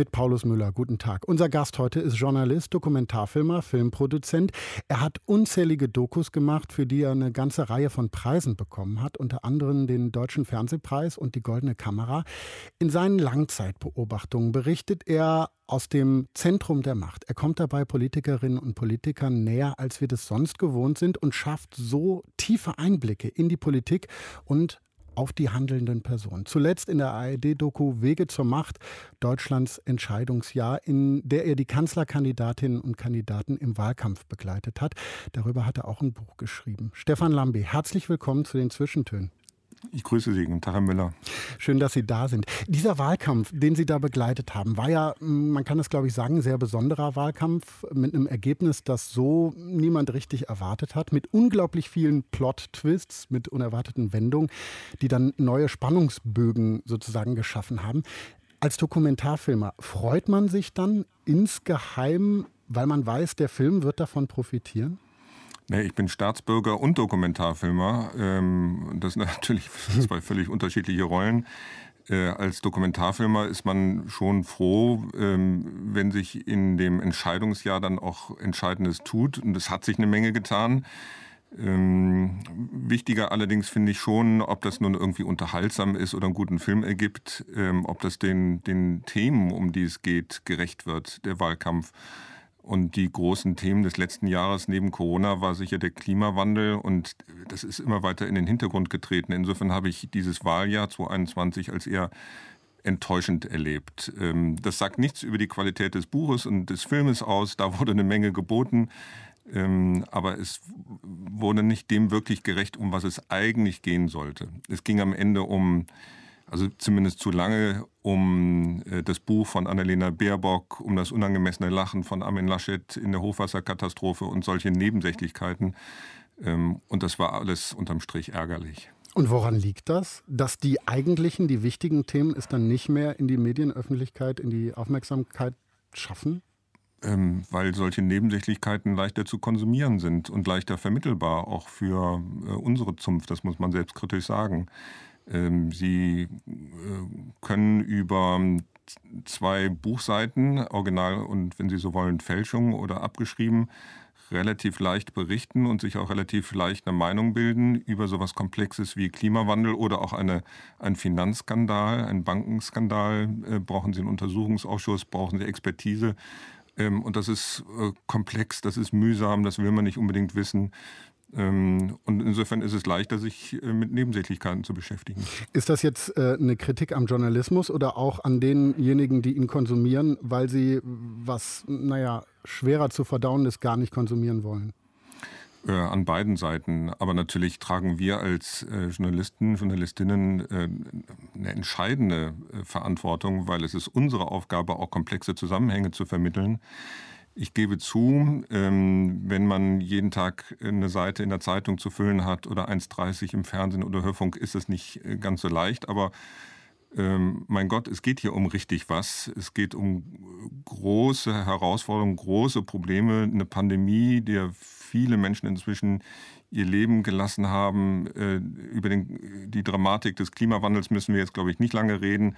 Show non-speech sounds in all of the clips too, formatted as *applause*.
Mit Paulus Müller. Guten Tag. Unser Gast heute ist Journalist, Dokumentarfilmer, Filmproduzent. Er hat unzählige Dokus gemacht, für die er eine ganze Reihe von Preisen bekommen hat, unter anderem den Deutschen Fernsehpreis und die Goldene Kamera. In seinen Langzeitbeobachtungen berichtet er aus dem Zentrum der Macht. Er kommt dabei Politikerinnen und Politikern näher, als wir das sonst gewohnt sind und schafft so tiefe Einblicke in die Politik und auf die handelnden Personen. Zuletzt in der ARD-Doku Wege zur Macht, Deutschlands Entscheidungsjahr, in der er die Kanzlerkandidatinnen und Kandidaten im Wahlkampf begleitet hat. Darüber hat er auch ein Buch geschrieben. Stefan Lambi, herzlich willkommen zu den Zwischentönen. Ich grüße Sie, guten Tag, Herr Müller. Schön, dass Sie da sind. Dieser Wahlkampf, den Sie da begleitet haben, war ja, man kann es glaube ich sagen, ein sehr besonderer Wahlkampf mit einem Ergebnis, das so niemand richtig erwartet hat, mit unglaublich vielen Plot-Twists, mit unerwarteten Wendungen, die dann neue Spannungsbögen sozusagen geschaffen haben. Als Dokumentarfilmer freut man sich dann insgeheim, weil man weiß, der Film wird davon profitieren? Nee, ich bin Staatsbürger und Dokumentarfilmer. Ähm, das *laughs* sind natürlich zwei völlig unterschiedliche Rollen. Äh, als Dokumentarfilmer ist man schon froh, ähm, wenn sich in dem Entscheidungsjahr dann auch Entscheidendes tut. Und es hat sich eine Menge getan. Ähm, wichtiger allerdings finde ich schon, ob das nun irgendwie unterhaltsam ist oder einen guten Film ergibt, ähm, ob das den, den Themen, um die es geht, gerecht wird, der Wahlkampf. Und die großen Themen des letzten Jahres neben Corona war sicher der Klimawandel und das ist immer weiter in den Hintergrund getreten. Insofern habe ich dieses Wahljahr 2021 als eher enttäuschend erlebt. Ähm, das sagt nichts über die Qualität des Buches und des Filmes aus. Da wurde eine Menge geboten. Ähm, aber es wurde nicht dem wirklich gerecht, um was es eigentlich gehen sollte. Es ging am Ende um also zumindest zu lange, um äh, das Buch von Annalena Baerbock, um das unangemessene Lachen von Armin Laschet in der Hochwasserkatastrophe und solche Nebensächlichkeiten. Ähm, und das war alles unterm Strich ärgerlich. Und woran liegt das? Dass die eigentlichen, die wichtigen Themen es dann nicht mehr in die Medienöffentlichkeit, in die Aufmerksamkeit schaffen? Ähm, weil solche Nebensächlichkeiten leichter zu konsumieren sind und leichter vermittelbar, auch für äh, unsere Zunft, das muss man selbstkritisch sagen. Ähm, Sie äh, können über zwei Buchseiten, Original und wenn Sie so wollen, Fälschung oder abgeschrieben, relativ leicht berichten und sich auch relativ leicht eine Meinung bilden über sowas Komplexes wie Klimawandel oder auch eine, ein Finanzskandal, ein Bankenskandal. Äh, brauchen Sie einen Untersuchungsausschuss, brauchen Sie Expertise. Ähm, und das ist äh, komplex, das ist mühsam, das will man nicht unbedingt wissen. Ähm, und insofern ist es leichter, sich äh, mit Nebensächlichkeiten zu beschäftigen. Ist das jetzt äh, eine Kritik am Journalismus oder auch an denjenigen, die ihn konsumieren, weil sie was, naja, schwerer zu verdauendes gar nicht konsumieren wollen? Äh, an beiden Seiten. Aber natürlich tragen wir als Journalisten, Journalistinnen eine entscheidende Verantwortung, weil es ist unsere Aufgabe, auch komplexe Zusammenhänge zu vermitteln. Ich gebe zu, ähm, wenn man jeden Tag eine Seite in der Zeitung zu füllen hat oder 1,30 im Fernsehen oder Hörfunk, ist es nicht äh, ganz so leicht. Aber ähm, mein Gott, es geht hier um richtig was. Es geht um große Herausforderungen, große Probleme, eine Pandemie, der viele Menschen inzwischen ihr Leben gelassen haben. Äh, über die Dramatik des Klimawandels müssen wir jetzt, glaube ich, nicht lange reden.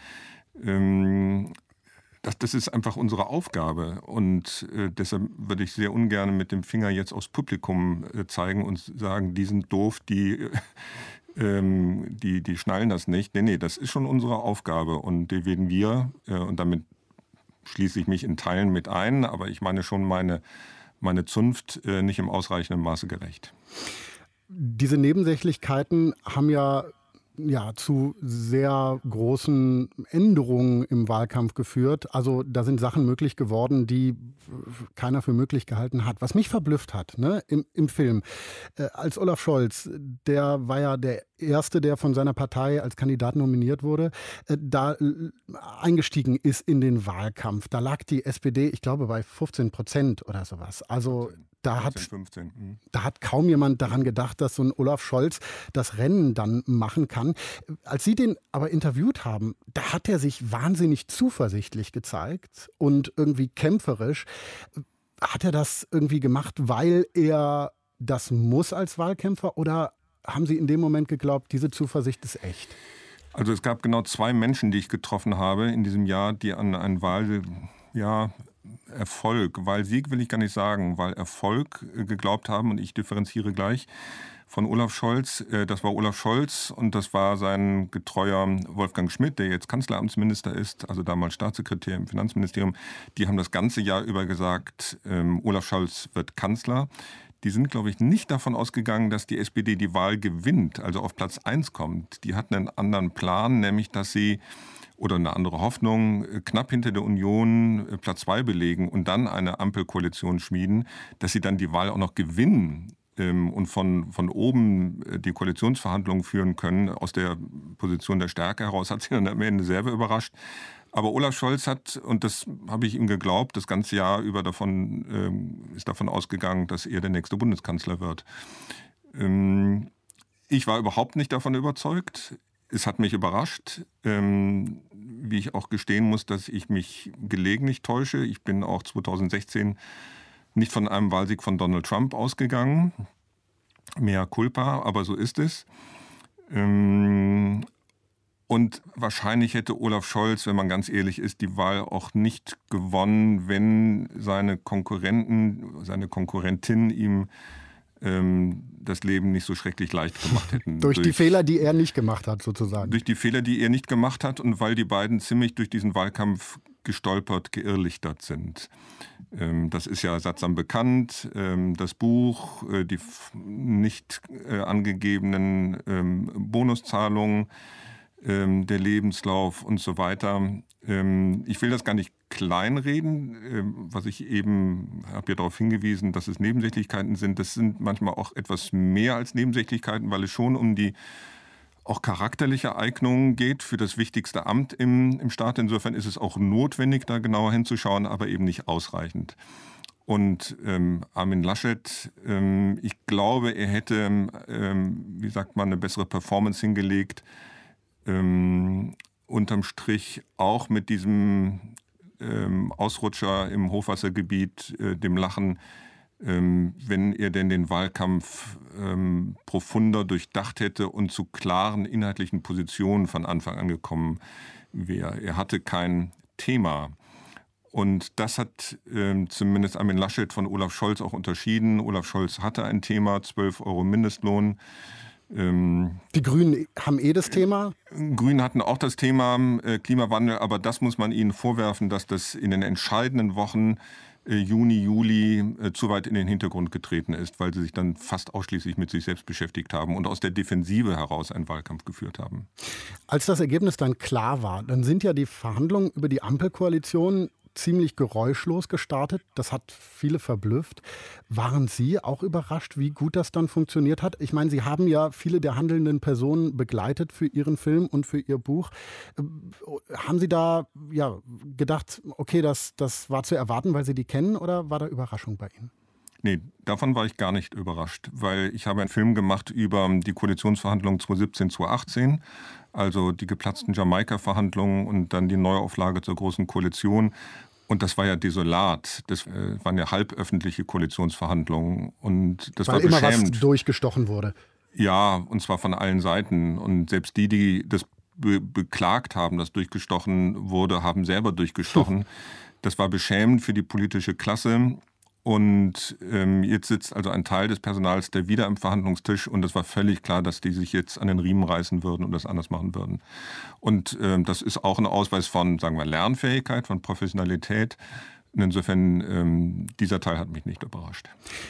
Das, das ist einfach unsere Aufgabe. Und äh, deshalb würde ich sehr ungern mit dem Finger jetzt aufs Publikum äh, zeigen und sagen, die sind doof, die, *laughs* ähm, die, die schnallen das nicht. Nee, nee, das ist schon unsere Aufgabe und die werden wir, äh, und damit schließe ich mich in Teilen mit ein, aber ich meine schon meine, meine Zunft äh, nicht im ausreichenden Maße gerecht. Diese Nebensächlichkeiten haben ja ja, zu sehr großen Änderungen im Wahlkampf geführt. Also da sind Sachen möglich geworden, die keiner für möglich gehalten hat. Was mich verblüfft hat ne, im, im Film, äh, als Olaf Scholz, der war ja der Erste, der von seiner Partei als Kandidat nominiert wurde, äh, da äh, eingestiegen ist in den Wahlkampf. Da lag die SPD, ich glaube, bei 15 Prozent oder sowas. Also da hat, 15, mhm. da hat kaum jemand daran gedacht, dass so ein Olaf Scholz das Rennen dann machen kann. Als Sie den aber interviewt haben, da hat er sich wahnsinnig zuversichtlich gezeigt und irgendwie kämpferisch. Hat er das irgendwie gemacht, weil er das muss als Wahlkämpfer oder haben Sie in dem Moment geglaubt, diese Zuversicht ist echt? Also es gab genau zwei Menschen, die ich getroffen habe in diesem Jahr, die an ein Wahl, ja, Erfolg, weil Sieg will ich gar nicht sagen, weil Erfolg äh, geglaubt haben und ich differenziere gleich von Olaf Scholz. Äh, das war Olaf Scholz und das war sein getreuer Wolfgang Schmidt, der jetzt Kanzleramtsminister ist, also damals Staatssekretär im Finanzministerium. Die haben das ganze Jahr über gesagt, ähm, Olaf Scholz wird Kanzler die sind, glaube ich, nicht davon ausgegangen, dass die SPD die Wahl gewinnt, also auf Platz 1 kommt. Die hatten einen anderen Plan, nämlich dass sie oder eine andere Hoffnung, knapp hinter der Union äh, Platz 2 belegen und dann eine Ampelkoalition schmieden, dass sie dann die Wahl auch noch gewinnen ähm, und von, von oben äh, die Koalitionsverhandlungen führen können, aus der Position der Stärke heraus, *laughs* hat sie dann am Ende selber überrascht. Aber Olaf Scholz hat, und das habe ich ihm geglaubt, das ganze Jahr über davon, ähm, ist davon ausgegangen, dass er der nächste Bundeskanzler wird. Ähm, ich war überhaupt nicht davon überzeugt. Es hat mich überrascht, ähm, wie ich auch gestehen muss, dass ich mich gelegentlich täusche. Ich bin auch 2016 nicht von einem Wahlsieg von Donald Trump ausgegangen. Mehr Culpa, aber so ist es. Ähm, und wahrscheinlich hätte Olaf Scholz, wenn man ganz ehrlich ist, die Wahl auch nicht gewonnen, wenn seine Konkurrenten, seine Konkurrentin ihm ähm, das Leben nicht so schrecklich leicht gemacht *laughs* hätten. durch, durch, die Fehler, die er nicht gemacht hat, sozusagen. Durch die Fehler, die er nicht gemacht hat und weil die beiden ziemlich durch diesen Wahlkampf gestolpert, geirrlichtert sind. Ähm, das ist ja sattsam bekannt. Ähm, das Buch, äh, die nicht äh, angegebenen Bonuszahlungen ähm, der Lebenslauf und so weiter. Ähm, ich will das gar nicht kleinreden, ähm, was ich eben habe ja darauf hingewiesen, dass es Nebensächlichkeiten sind. Das sind manchmal auch etwas mehr als Nebensächlichkeiten, weil es schon um die auch charakterliche Eignung geht für das wichtigste Amt im, im Staat. Insofern ist es auch notwendig, da genauer hinzuschauen, aber eben nicht ausreichend. Und ähm, Armin Laschet, ähm, ich glaube, er hätte, ähm, wie sagt man, eine bessere Performance hingelegt, ähm, unterm Strich auch mit diesem ähm, Ausrutscher im Hochwassergebiet, äh, dem Lachen, ähm, wenn er denn den Wahlkampf ähm, profunder durchdacht hätte und zu klaren inhaltlichen Positionen von Anfang an gekommen wäre. Er hatte kein Thema. Und das hat ähm, zumindest Armin Laschet von Olaf Scholz auch unterschieden. Olaf Scholz hatte ein Thema, 12 Euro Mindestlohn. Ähm, die Grünen haben eh das Thema? Grünen hatten auch das Thema äh, Klimawandel, aber das muss man ihnen vorwerfen, dass das in den entscheidenden Wochen äh, Juni, Juli äh, zu weit in den Hintergrund getreten ist, weil sie sich dann fast ausschließlich mit sich selbst beschäftigt haben und aus der Defensive heraus einen Wahlkampf geführt haben. Als das Ergebnis dann klar war, dann sind ja die Verhandlungen über die Ampelkoalition ziemlich geräuschlos gestartet. Das hat viele verblüfft. Waren Sie auch überrascht, wie gut das dann funktioniert hat? Ich meine, Sie haben ja viele der handelnden Personen begleitet für Ihren Film und für Ihr Buch. Ähm, haben Sie da ja, gedacht, okay, das, das war zu erwarten, weil Sie die kennen, oder war da Überraschung bei Ihnen? Nee, davon war ich gar nicht überrascht, weil ich habe einen Film gemacht über die Koalitionsverhandlungen 2017, 2018, also die geplatzten Jamaika-Verhandlungen und dann die Neuauflage zur Großen Koalition. Und das war ja desolat. Das äh, waren ja halböffentliche Koalitionsverhandlungen. Und das Weil war immer beschämend. was durchgestochen wurde. Ja, und zwar von allen Seiten. Und selbst die, die das be beklagt haben, dass durchgestochen wurde, haben selber durchgestochen. *laughs* Das war beschämend für die politische Klasse. Und ähm, jetzt sitzt also ein Teil des Personals, der wieder am Verhandlungstisch und es war völlig klar, dass die sich jetzt an den Riemen reißen würden und das anders machen würden. Und ähm, das ist auch ein Ausweis von, sagen wir, Lernfähigkeit, von Professionalität. Insofern, ähm, dieser Teil hat mich nicht überrascht.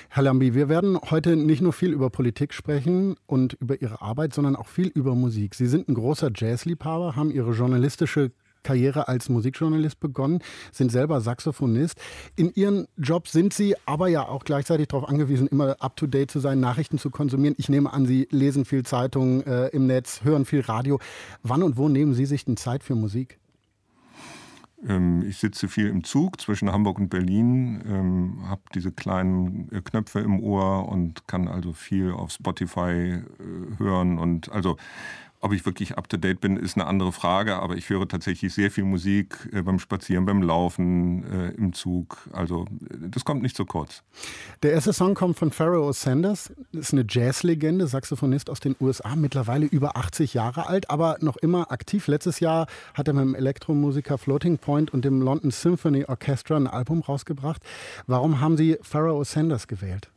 Herr Lambi, wir werden heute nicht nur viel über Politik sprechen und über Ihre Arbeit, sondern auch viel über Musik. Sie sind ein großer Jazzliebhaber, haben Ihre journalistische Karriere als Musikjournalist begonnen, sind selber Saxophonist. In Ihren Job sind Sie aber ja auch gleichzeitig darauf angewiesen, immer up-to-date zu sein, Nachrichten zu konsumieren. Ich nehme an, Sie lesen viel Zeitungen äh, im Netz, hören viel Radio. Wann und wo nehmen Sie sich denn Zeit für Musik? Ähm, ich sitze viel im Zug zwischen Hamburg und Berlin, ähm, habe diese kleinen äh, Knöpfe im Ohr und kann also viel auf Spotify äh, hören und also ob ich wirklich up to date bin, ist eine andere Frage, aber ich höre tatsächlich sehr viel Musik äh, beim Spazieren, beim Laufen, äh, im Zug. Also das kommt nicht zu kurz. Der erste Song kommt von Pharaoh Sanders, ist eine Jazzlegende, Saxophonist aus den USA, mittlerweile über 80 Jahre alt, aber noch immer aktiv. Letztes Jahr hat er mit dem Elektromusiker Floating Point und dem London Symphony Orchestra ein Album rausgebracht. Warum haben Sie Pharaoh Sanders gewählt?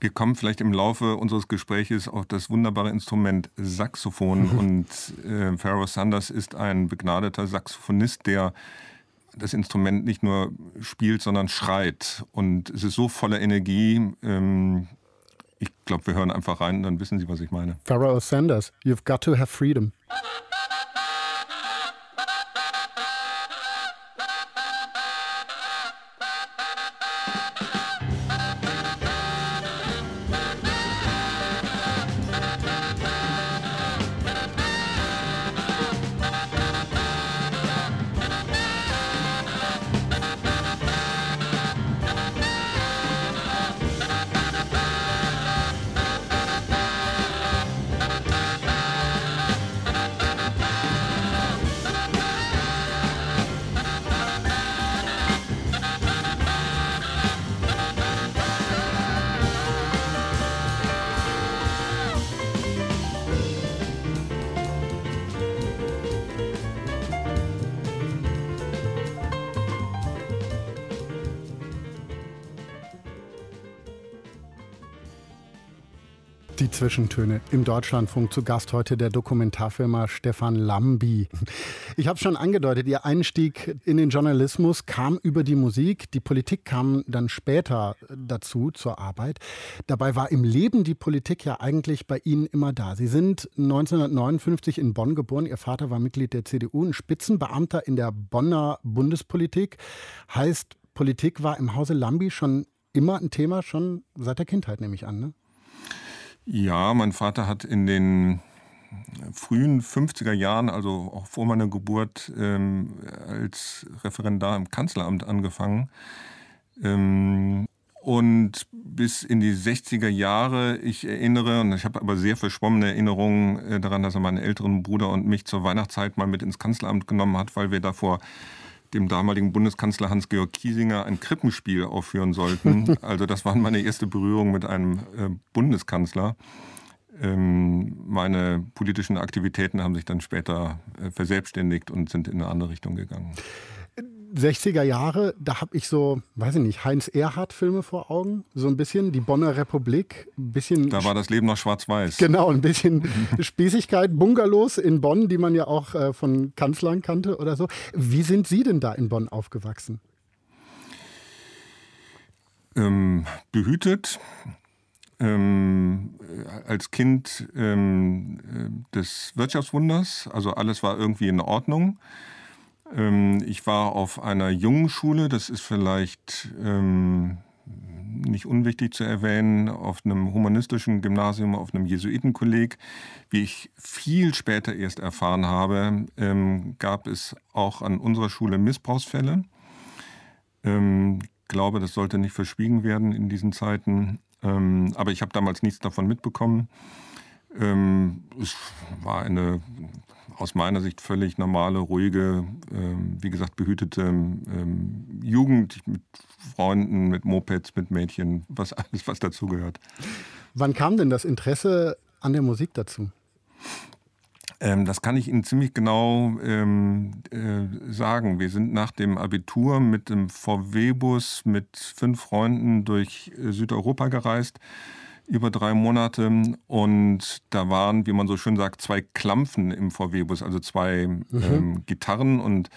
Wir kommen vielleicht im Laufe unseres Gespräches auf das wunderbare Instrument Saxophon. Und äh, Pharaoh Sanders ist ein begnadeter Saxophonist, der das Instrument nicht nur spielt, sondern schreit. Und es ist so voller Energie. Ähm, ich glaube, wir hören einfach rein, dann wissen Sie, was ich meine. Pharaoh Sanders, you've got to have freedom. Zwischentöne im Deutschlandfunk zu Gast heute der Dokumentarfilmer Stefan Lambi. Ich habe schon angedeutet, Ihr Einstieg in den Journalismus kam über die Musik. Die Politik kam dann später dazu zur Arbeit. Dabei war im Leben die Politik ja eigentlich bei Ihnen immer da. Sie sind 1959 in Bonn geboren. Ihr Vater war Mitglied der CDU, ein Spitzenbeamter in der Bonner Bundespolitik. Heißt, Politik war im Hause Lambi schon immer ein Thema, schon seit der Kindheit, nehme ich an. Ne? Ja, mein Vater hat in den frühen 50er Jahren, also auch vor meiner Geburt, ähm, als Referendar im Kanzleramt angefangen. Ähm, und bis in die 60er Jahre, ich erinnere, und ich habe aber sehr verschwommene Erinnerungen äh, daran, dass er meinen älteren Bruder und mich zur Weihnachtszeit mal mit ins Kanzleramt genommen hat, weil wir davor dem damaligen Bundeskanzler Hans-Georg Kiesinger ein Krippenspiel aufführen sollten. *laughs* Also das war meine erste Berührung mit einem äh, Bundeskanzler. Ähm, meine politischen Aktivitäten haben sich dann später äh, verselbstständigt und sind in eine andere Richtung gegangen. 60er Jahre, da habe ich so, weiß ich nicht, Heinz Erhardt-Filme vor Augen. So ein bisschen die Bonner Republik. Ein bisschen da war das Leben noch schwarz-weiß. Genau, ein bisschen *laughs* Spießigkeit. Bungalows in Bonn, die man ja auch äh, von Kanzlern kannte oder so. Wie sind Sie denn da in Bonn aufgewachsen? Ähm, behütet. Ähm, als Kind ähm, äh, des Wirtschaftswunders. Also alles war irgendwie in Ordnung. Ähm, ich war auf einer jungen Schule, das ist vielleicht ähm, nicht unwichtig zu erwähnen, auf einem humanistischen Gymnasium, auf einem Jesuitenkolleg. Wie ich viel später erst erfahren habe, ähm, gab es auch an unserer Schule Missbrauchsfälle. Ähm, glaube, das sollte nicht verschwiegen werden in diesen Zeiten. Ähm, aber ich habe damals nichts davon mitbekommen. Ähm, es war eine aus meiner Sicht völlig normale, ruhige, ähm, wie gesagt, behütete ähm, Jugend mit Freunden, mit Mopeds, mit Mädchen, was *laughs* alles, was dazugehört. Wann kam denn das Interesse an der Musik dazu? Ähm, das kann ich Ihnen ziemlich genau ähm, äh, sagen. Wir sind nach dem Abitur mit dem VW-Bus mit fünf Freunden durch äh, Südeuropa gereist über drei Monate. Und da waren, wie man so schön sagt, zwei Klampfen im VW-Bus, also zwei mhm. ähm, Gitarren und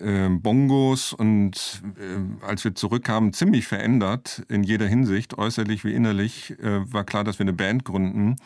äh, Bongos. Und äh, als wir zurückkamen, ziemlich verändert in jeder Hinsicht, äußerlich wie innerlich, äh, war klar, dass wir eine Band gründen.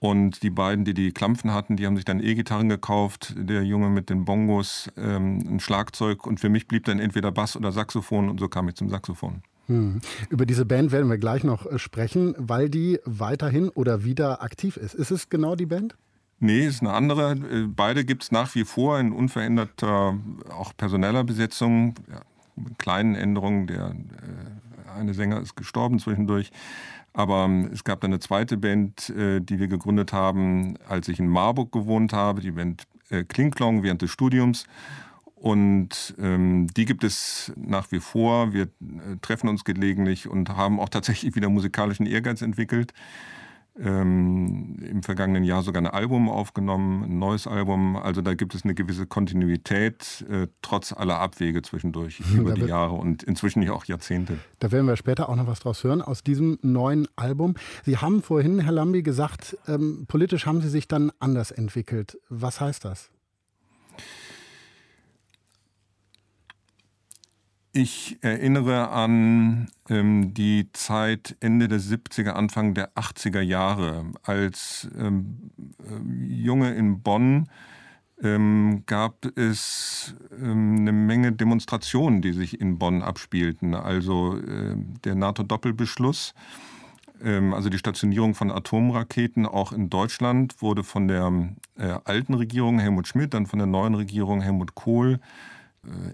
Und die beiden, die die Klampfen hatten, die haben sich dann E-Gitarren gekauft. Der Junge mit den Bongos, ähm, ein Schlagzeug. Und für mich blieb dann entweder Bass oder Saxophon. Und so kam ich zum Saxophon. Hm. Über diese Band werden wir gleich noch äh, sprechen, weil die weiterhin oder wieder aktiv ist. Ist es genau die Band? Nee, ist eine andere. Äh, beide gibt es nach wie vor in unveränderter, auch personeller Besetzung. Ja, mit kleinen Änderungen. Der äh, eine Sänger ist gestorben zwischendurch. Aber ähm, es gab dann eine zweite Band, äh, die wir gegründet haben, als ich in Marburg gewohnt habe, die Band äh, Klinklong während des Studiums. Und ähm, die gibt es nach wie vor. Wir äh, treffen uns gelegentlich und haben auch tatsächlich wieder musikalischen Ehrgeiz entwickelt ähm, im vergangenen Jahr sogar ein Album aufgenommen, ein neues Album. Also da gibt es eine gewisse Kontinuität, äh, trotz aller Abwege zwischendurch *laughs* über die Jahre und inzwischen ja auch Jahrzehnte. Da werden wir später auch noch was draus hören aus diesem neuen Album. Sie haben vorhin, Herr Lambi, gesagt, ähm, politisch haben Sie sich dann anders entwickelt. Was heißt das? Ich erinnere an ähm, die Zeit Ende der 70er, Anfang der 80er Jahre. Als ähm, äh, Junge in Bonn ähm, gab es ähm, eine Menge Demonstrationen, die sich in Bonn abspielten. Also äh, der NATO-Doppelbeschluss, ähm, also die Stationierung von Atomraketen auch in Deutschland, wurde von der äh, alten Regierung Helmut Schmidt, dann von der neuen Regierung Helmut Kohl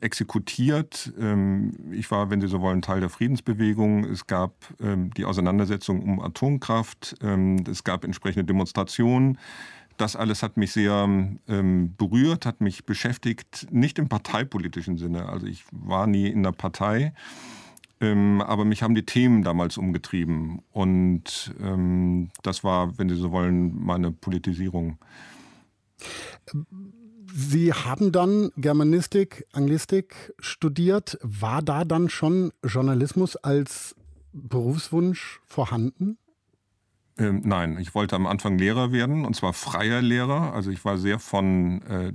exekutiert. Ähm, ich war, wenn Sie so wollen, Teil der Friedensbewegung. Es gab ähm, die Auseinandersetzung um Atomkraft. Ähm, es gab entsprechende Demonstrationen. Das alles hat mich sehr berührt, hat mich beschäftigt, nicht im parteipolitischen Sinne. Also ich war nie in der Partei, aber mich haben die Themen damals umgetrieben. Und das war, wenn Sie so wollen, meine Politisierung. Sie haben dann Germanistik, Anglistik studiert. War da dann schon Journalismus als Berufswunsch vorhanden? Ähm, nein, ich wollte am Anfang Lehrer werden und zwar freier Lehrer. Also ich war sehr von äh,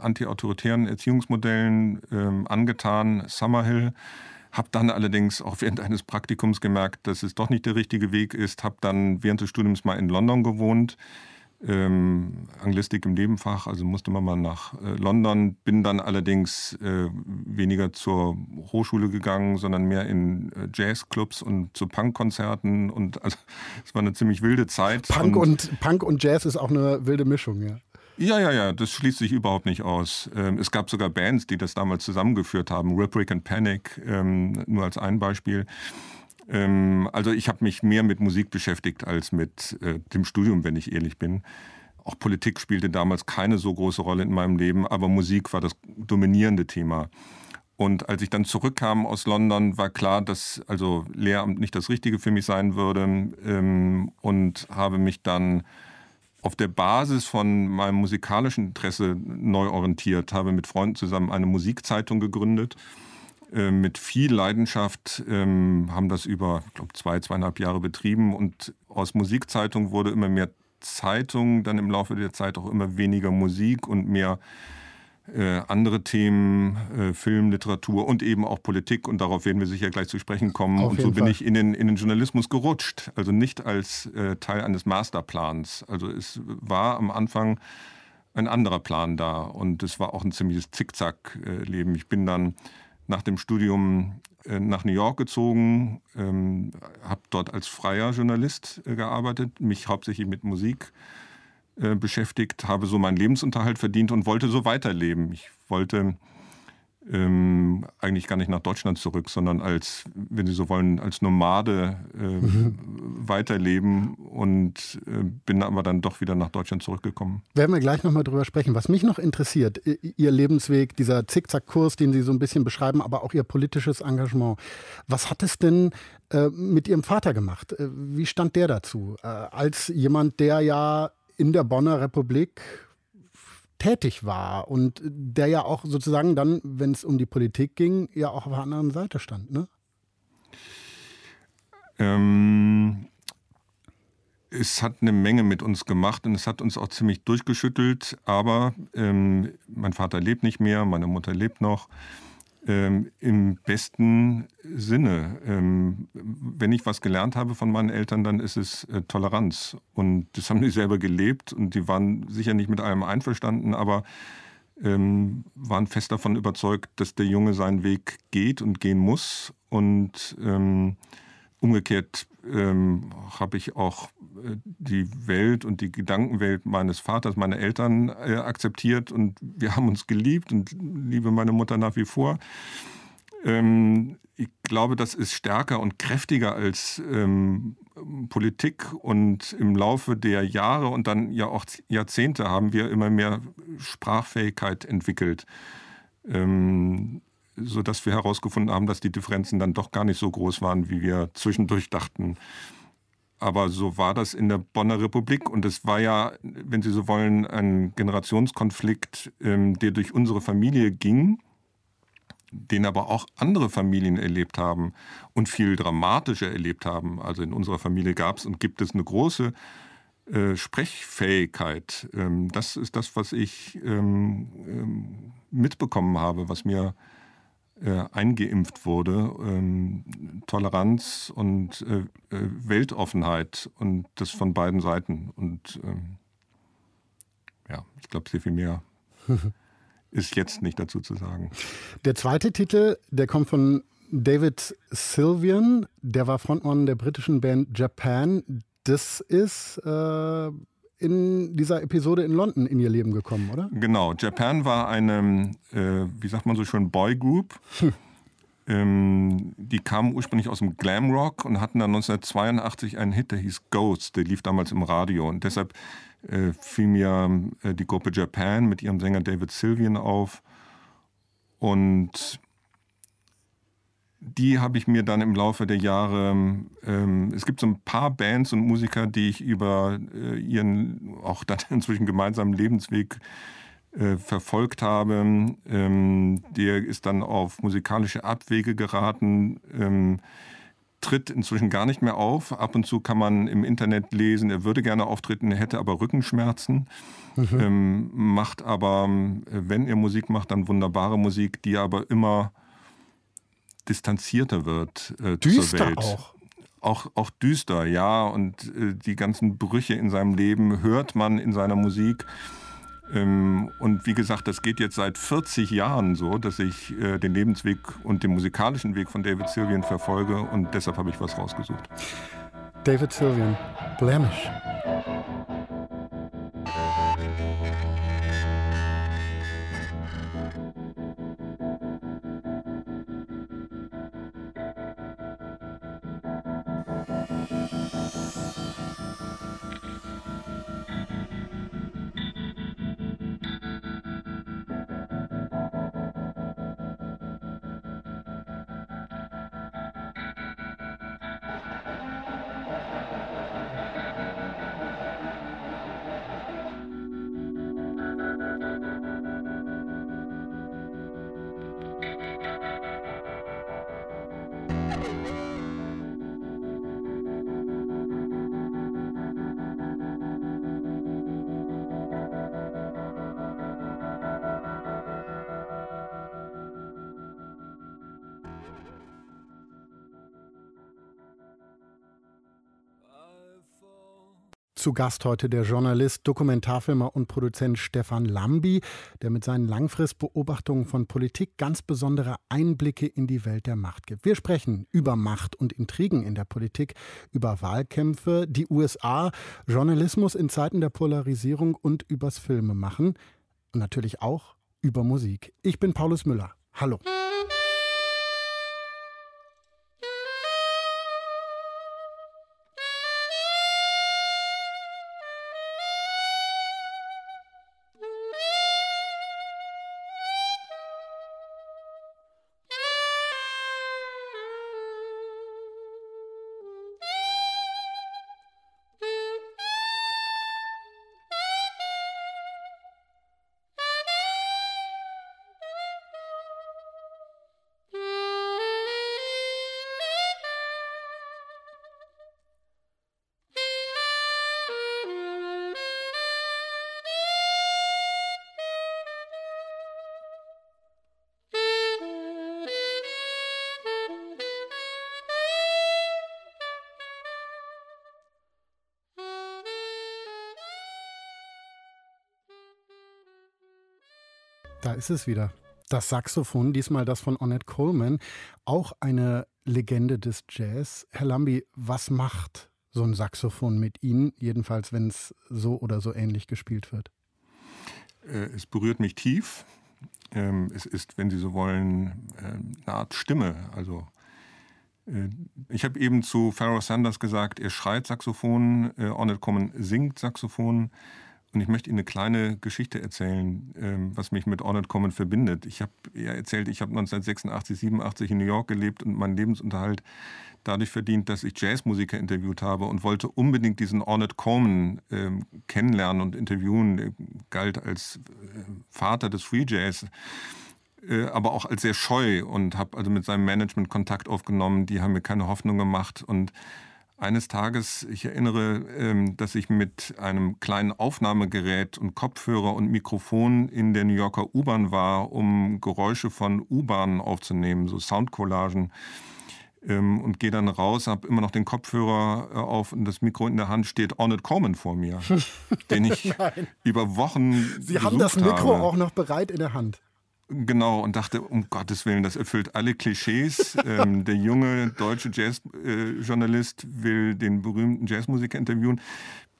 antiautoritären Erziehungsmodellen äh, angetan, Summerhill. Habe dann allerdings auch während eines Praktikums gemerkt, dass es doch nicht der richtige Weg ist. Habe dann während des Studiums mal in London gewohnt ähm, Anglistik im Nebenfach, also musste man mal nach äh, London, bin dann allerdings äh, weniger zur Hochschule gegangen, sondern mehr in äh, Jazzclubs und zu Punkkonzerten und also es war eine ziemlich wilde Zeit. Punk und, und, Punk und Jazz ist auch eine wilde Mischung, ja. Ja, ja, ja, das schließt sich überhaupt nicht aus. Ähm, es gab sogar Bands, die das damals zusammengeführt haben, Rip, Rick and Panic, ähm, nur als ein Beispiel. Ähm, also ich habe mich mehr mit Musik beschäftigt als mit äh, dem Studium, wenn ich ehrlich bin. Auch Politik spielte damals keine so große Rolle in meinem Leben, aber Musik war das dominierende Thema. Und als ich dann zurückkam aus London, war klar, dass also Lehramt nicht das Richtige für mich sein würde ähm, und habe mich dann auf der Basis von meinem musikalischen Interesse neu orientiert, habe mit Freunden zusammen eine Musikzeitung gegründet mit viel Leidenschaft, ähm, haben das über, ich glaube, zwei, zweieinhalb Jahre betrieben und aus Musikzeitung wurde immer mehr Zeitung, dann im Laufe der Zeit auch immer weniger Musik und mehr äh, andere Themen, äh, Film, Literatur und eben auch Politik. Und darauf werden wir sicher gleich zu sprechen kommen. Auf und so bin Fall. ich in den, in den Journalismus gerutscht. Also nicht als äh, Teil eines Masterplans. Also es war am Anfang ein anderer Plan da. Und es war auch ein ziemliches Zickzack-Leben. Ich bin dann nach dem Studium äh, nach New York gezogen, ähm, habe dort als freier Journalist äh, gearbeitet, mich hauptsächlich mit Musik äh, beschäftigt, habe so meinen Lebensunterhalt verdient und wollte so weiterleben. Ich wollte ähm, eigentlich gar nicht nach Deutschland zurück, sondern als, wenn Sie so wollen, als Nomade äh, mhm. weiterleben und äh, bin aber dann doch wieder nach Deutschland zurückgekommen. Werden wir gleich nochmal drüber sprechen. Was mich noch interessiert, Ihr Lebensweg, dieser Zickzackkurs, den Sie so ein bisschen beschreiben, aber auch Ihr politisches Engagement. Was hat es denn äh, mit Ihrem Vater gemacht? Äh, wie stand der dazu? Äh, als jemand, der ja in der Bonner Republik tätig war und der ja auch sozusagen dann, wenn es um die Politik ging, ja auch auf der anderen Seite stand, ne? Ähm, es hat eine Menge mit uns gemacht und es hat uns auch ziemlich durchgeschüttelt, aber ähm, mein Vater lebt nicht mehr, meine Mutter lebt noch. Ähm, im besten Sinne. Ähm, wenn ich was gelernt habe von meinen Eltern, dann ist es äh, Toleranz. Und das haben die *laughs* selber gelebt und die waren sicher nicht mit allem einverstanden, aber ähm, waren fest davon überzeugt, dass der Junge seinen Weg geht und gehen muss. Und ähm, umgekehrt ähm, habe ich auch äh, die Welt und die Gedankenwelt meines Vaters, meiner Eltern äh, akzeptiert und wir haben uns geliebt und liebe meine Mutter nach wie vor. Ähm, ich glaube, das ist stärker und kräftiger als ähm, Politik und im Laufe der Jahre und dann ja auch Jahrzehnte haben wir immer mehr Sprachfähigkeit entwickelt. Ähm, sodass wir herausgefunden haben, dass die Differenzen dann doch gar nicht so groß waren, wie wir zwischendurch dachten. Aber so war das in der Bonner Republik und es war ja, wenn Sie so wollen, ein Generationskonflikt, ähm, der durch unsere Familie ging, den aber auch andere Familien erlebt haben und viel dramatischer erlebt haben. Also in unserer Familie gab es und gibt es eine große äh, Sprechfähigkeit. Ähm, das ist das, was ich ähm, mitbekommen habe, was mir äh, eingeimpft wurde. Ähm, Toleranz und äh, äh, Weltoffenheit und das von beiden Seiten. Und ähm, ja, ich glaube, sehr viel mehr *laughs* ist jetzt nicht dazu zu sagen. Der zweite Titel, der kommt von David Sylvian, der war Frontmann der britischen Band Japan. Das ist äh, in dieser Episode in London in ihr Leben gekommen, oder? Genau. Japan war eine, äh, wie sagt man so schön, Boy Group. Hm. *laughs* Ähm, die kamen ursprünglich aus dem Glamrock und hatten dann 1982 einen Hit, der hieß Ghost. Der lief damals im Radio. Und deshalb äh, fiel mir äh, die Gruppe Japan mit ihrem Sänger David Sylvian auf. Und die habe ich mir dann im Laufe der Jahre, ähm, es gibt so ein paar Bands und Musiker, die ich über äh, ihren auch *laughs* dann inzwischen gemeinsamen Lebensweg äh, verfolgt habe. Ähm, der ist dann auf musikalische Abwege geraten, ähm, tritt inzwischen gar nicht mehr auf. Ab und zu kann man im Internet lesen, er würde gerne auftreten, er hätte aber Rückenschmerzen. Mhm. Ähm, macht aber, wenn er Musik macht, dann wunderbare Musik, die aber immer distanzierter wird äh, düster zur Welt. Auch. Auch, auch düster, ja. Und äh, die ganzen Brüche in seinem Leben hört man in seiner Musik. Ähm, und wie gesagt, das geht jetzt seit 40 Jahren so, dass ich äh, den Lebensweg und den musikalischen Weg von David Sylvian verfolge. Und deshalb habe ich was rausgesucht. David Sylvian, Blemish. Zu Gast heute der Journalist, Dokumentarfilmer und Produzent Stefan Lambi, der mit seinen Langfristbeobachtungen von Politik ganz besondere Einblicke in die Welt der Macht gibt. Wir sprechen über Macht und Intrigen in der Politik, über Wahlkämpfe, die USA, Journalismus in Zeiten der Polarisierung und übers Filmemachen und natürlich auch über Musik. Ich bin Paulus Müller. Hallo. Ist es wieder. Das Saxophon, diesmal das von Ornette Coleman, auch eine Legende des Jazz. Herr Lambi, was macht so ein Saxophon mit Ihnen, jedenfalls wenn es so oder so ähnlich gespielt wird? Äh, es berührt mich tief. Ähm, es ist, wenn Sie so wollen, ähm, eine Art Stimme. Also äh, ich habe eben zu Pharaoh Sanders gesagt, er schreit Saxophon, äh, Ornette Coleman singt Saxophon. Und ich möchte Ihnen eine kleine Geschichte erzählen, ähm, was mich mit Ornette Common verbindet. Ich habe ja erzählt, ich habe 1986, 87 in New York gelebt und meinen Lebensunterhalt dadurch verdient, dass ich Jazzmusiker interviewt habe und wollte unbedingt diesen Ornette Coleman äh, kennenlernen und interviewen. Er galt als äh, Vater des Free Jazz äh, aber auch als sehr scheu und habe also mit seinem Management Kontakt aufgenommen. Die haben mir keine Hoffnung gemacht und eines Tages, ich erinnere, ähm, dass ich mit einem kleinen Aufnahmegerät und Kopfhörer und Mikrofon in der New Yorker U-Bahn war, um Geräusche von U-Bahnen aufzunehmen, so Soundcollagen. Ähm, und gehe dann raus, habe immer noch den Kopfhörer äh, auf und das Mikro in der Hand steht Ornette Coleman vor mir, *laughs* den ich über Wochen. Sie haben das Mikro habe. auch noch bereit in der Hand. Genau, und dachte, um Gottes Willen, das erfüllt alle Klischees. *laughs* ähm, der junge deutsche Jazzjournalist äh, will den berühmten Jazzmusiker interviewen.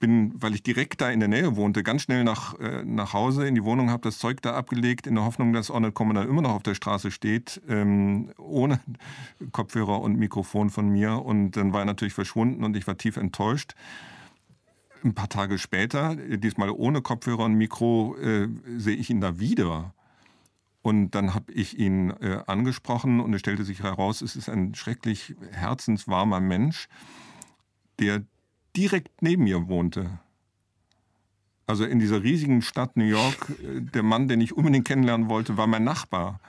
Bin, weil ich direkt da in der Nähe wohnte, ganz schnell nach, äh, nach Hause in die Wohnung, habe das Zeug da abgelegt, in der Hoffnung, dass Arnold Commoner immer noch auf der Straße steht, ähm, ohne *laughs* Kopfhörer und Mikrofon von mir. Und dann war er natürlich verschwunden und ich war tief enttäuscht ein paar Tage später, diesmal ohne Kopfhörer und Mikro, äh, sehe ich ihn da wieder. Und dann habe ich ihn äh, angesprochen und es stellte sich heraus, es ist ein schrecklich herzenswarmer Mensch, der direkt neben mir wohnte. Also in dieser riesigen Stadt New York, äh, der Mann, den ich unbedingt kennenlernen wollte, war mein Nachbar.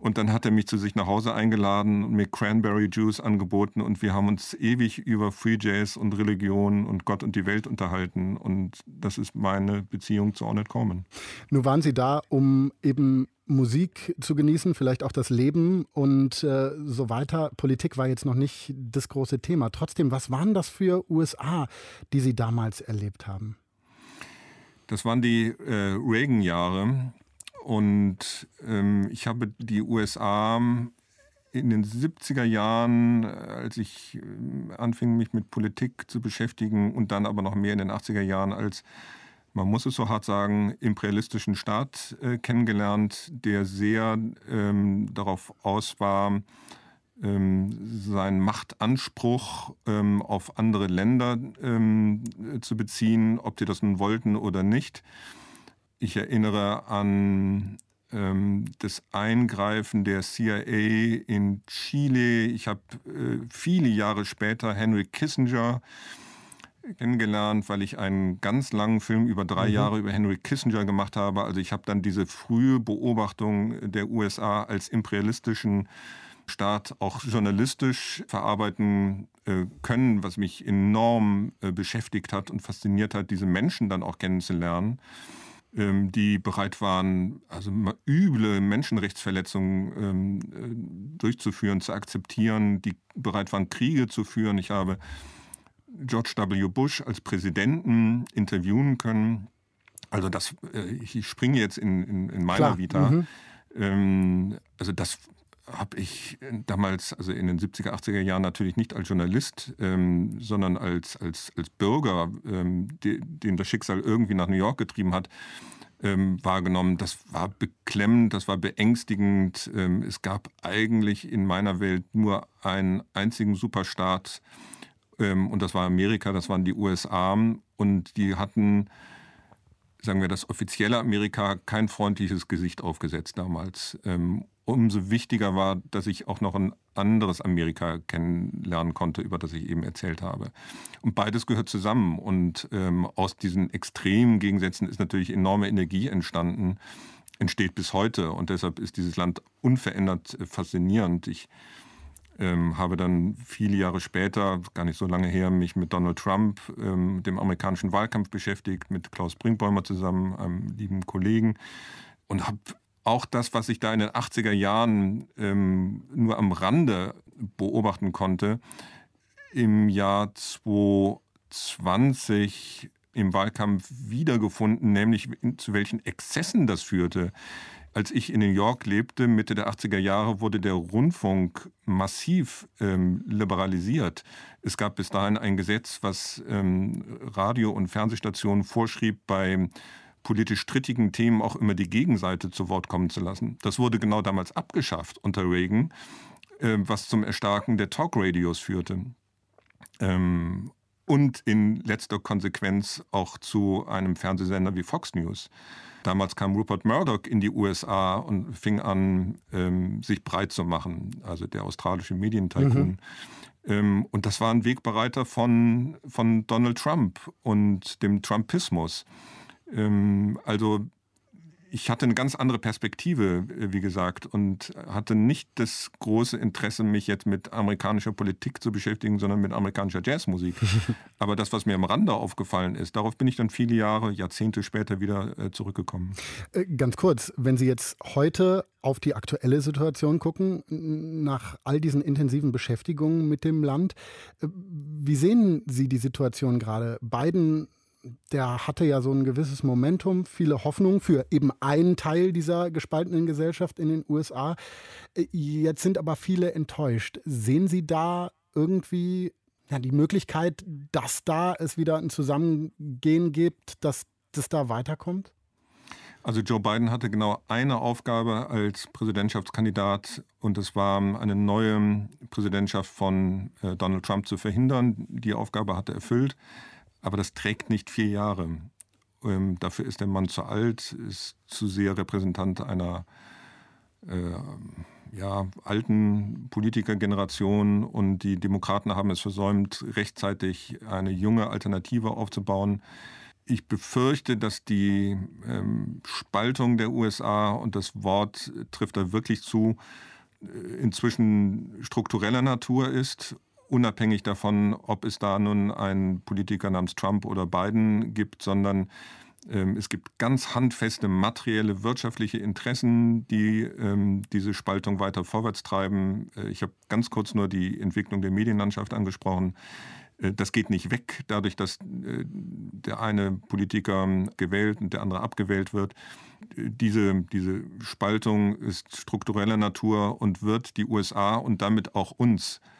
Und dann hat er mich zu sich nach Hause eingeladen und mir Cranberry Juice angeboten und wir haben uns ewig über Free Jazz und Religion und Gott und die Welt unterhalten. Und das ist meine Beziehung zu Ornette Coleman. Nun waren Sie da, um eben Musik zu genießen, vielleicht auch das Leben und äh, so weiter. Politik war jetzt noch nicht das große Thema. Trotzdem, was waren das für USA, die Sie damals erlebt haben? Das waren die äh, Reagan-Jahre. Und ähm, ich habe die USA in den 70er Jahren, als ich äh, anfing, mich mit Politik zu beschäftigen und dann aber noch mehr in den 80er Jahren als, man muss es so hart sagen, imperialistischen Staat äh, kennengelernt, der sehr ähm, darauf aus war, ähm, seinen Machtanspruch ähm, auf andere Länder ähm, zu beziehen, ob die das nun wollten oder nicht. Ich erinnere an ähm, das Eingreifen der CIA in Chile. Ich habe äh, viele Jahre später Henry Kissinger kennengelernt, weil ich einen ganz langen Film über drei mhm. Jahre über Henry Kissinger gemacht habe. Also ich habe dann diese frühe Beobachtung der USA als imperialistischen Staat auch journalistisch verarbeiten äh, können, was mich enorm äh, beschäftigt hat und fasziniert hat, diese Menschen dann auch kennenzulernen. Ähm, die bereit waren, also üble Menschenrechtsverletzungen ähm, äh, durchzuführen, zu akzeptieren, die bereit waren, Kriege zu führen. Ich habe George W. Bush als Präsidenten interviewen können. Also das, äh, ich springe jetzt in, in, in meiner Klar. Vita. Mhm. Ähm, also das habe ich damals, also in den 70er, 80er Jahren natürlich nicht als Journalist, ähm, sondern als, als, als Bürger, ähm, die, den das Schicksal irgendwie nach New York getrieben hat, ähm, wahrgenommen. Das war beklemmend, das war beängstigend. Ähm, es gab eigentlich in meiner Welt nur einen einzigen Superstaat ähm, und das war Amerika, das waren die USA und die hatten sagen wir, das offizielle Amerika kein freundliches Gesicht aufgesetzt damals. Umso wichtiger war, dass ich auch noch ein anderes Amerika kennenlernen konnte, über das ich eben erzählt habe. Und beides gehört zusammen. Und ähm, aus diesen extremen Gegensätzen ist natürlich enorme Energie entstanden, entsteht bis heute. Und deshalb ist dieses Land unverändert äh, faszinierend. Ich ähm, habe dann viele Jahre später, gar nicht so lange her, mich mit Donald Trump, ähm, dem amerikanischen Wahlkampf beschäftigt, mit Klaus Brinkbäumer zusammen, einem lieben Kollegen, und habe auch das, was ich da in den 80er Jahren ähm, nur am Rande beobachten konnte, im Jahr 2020 im Wahlkampf wiedergefunden, nämlich zu welchen Exzessen das führte. Als ich in New York lebte, Mitte der 80er Jahre, wurde der Rundfunk massiv ähm, liberalisiert. Es gab bis dahin ein Gesetz, was ähm, Radio- und Fernsehstationen vorschrieb, bei politisch strittigen Themen auch immer die Gegenseite zu Wort kommen zu lassen. Das wurde genau damals abgeschafft unter Reagan, äh, was zum Erstarken der Talkradios führte. Ähm, und in letzter Konsequenz auch zu einem Fernsehsender wie Fox News. Damals kam Rupert Murdoch in die USA und fing an, ähm, sich breit zu machen, also der australische Medientycoon. Mhm. Ähm, und das war ein Wegbereiter von, von Donald Trump und dem Trumpismus. Ähm, also ich hatte eine ganz andere Perspektive, äh, wie gesagt, und hatte nicht das große Interesse, mich jetzt mit amerikanischer Politik zu beschäftigen, sondern mit amerikanischer Jazzmusik. *laughs* Aber das, was mir am Rande aufgefallen ist, darauf bin ich dann viele Jahre, Jahrzehnte später wieder äh, zurückgekommen. Äh, ganz kurz, wenn Sie jetzt heute auf die aktuelle Situation gucken, nach all diesen intensiven Beschäftigungen mit dem Land, wie sehen Sie die Situation gerade? Biden der hatte ja so ein gewisses Momentum, viele Hoffnungen für eben einen Teil dieser gespaltenen Gesellschaft in den USA. Äh, jetzt sind aber viele enttäuscht. Sehen Sie da irgendwie ja, die Möglichkeit, dass da es wieder ein Zusammengehen gibt, dass das da weiterkommt? Also Joe Biden hatte genau eine Aufgabe als Präsidentschaftskandidat und es war eine neue Präsidentschaft von äh, Donald Trump zu verhindern. Die Aufgabe hat er erfüllt. Aber das trägt nicht vier Jahre. Ähm, dafür ist der Mann zu alt, ist zu sehr Repräsentant einer äh, ja, alten Politikergeneration und die Demokraten haben es versäumt, rechtzeitig eine junge Alternative aufzubauen. Ich befürchte, dass die ähm, Spaltung der USA, und das Wort trifft da wirklich zu, äh, inzwischen struktureller Natur ist unabhängig davon, ob es da nun einen Politiker namens Trump oder Biden gibt, sondern ähm, es gibt ganz handfeste materielle wirtschaftliche Interessen, die ähm, diese Spaltung weiter vorwärts treiben. Äh, ich habe ganz kurz nur die Entwicklung der Medienlandschaft angesprochen. Äh, das geht nicht weg, dadurch, dass äh, der eine Politiker gewählt und der andere abgewählt wird. Diese, diese Spaltung ist struktureller Natur und wird die USA und damit auch uns äh,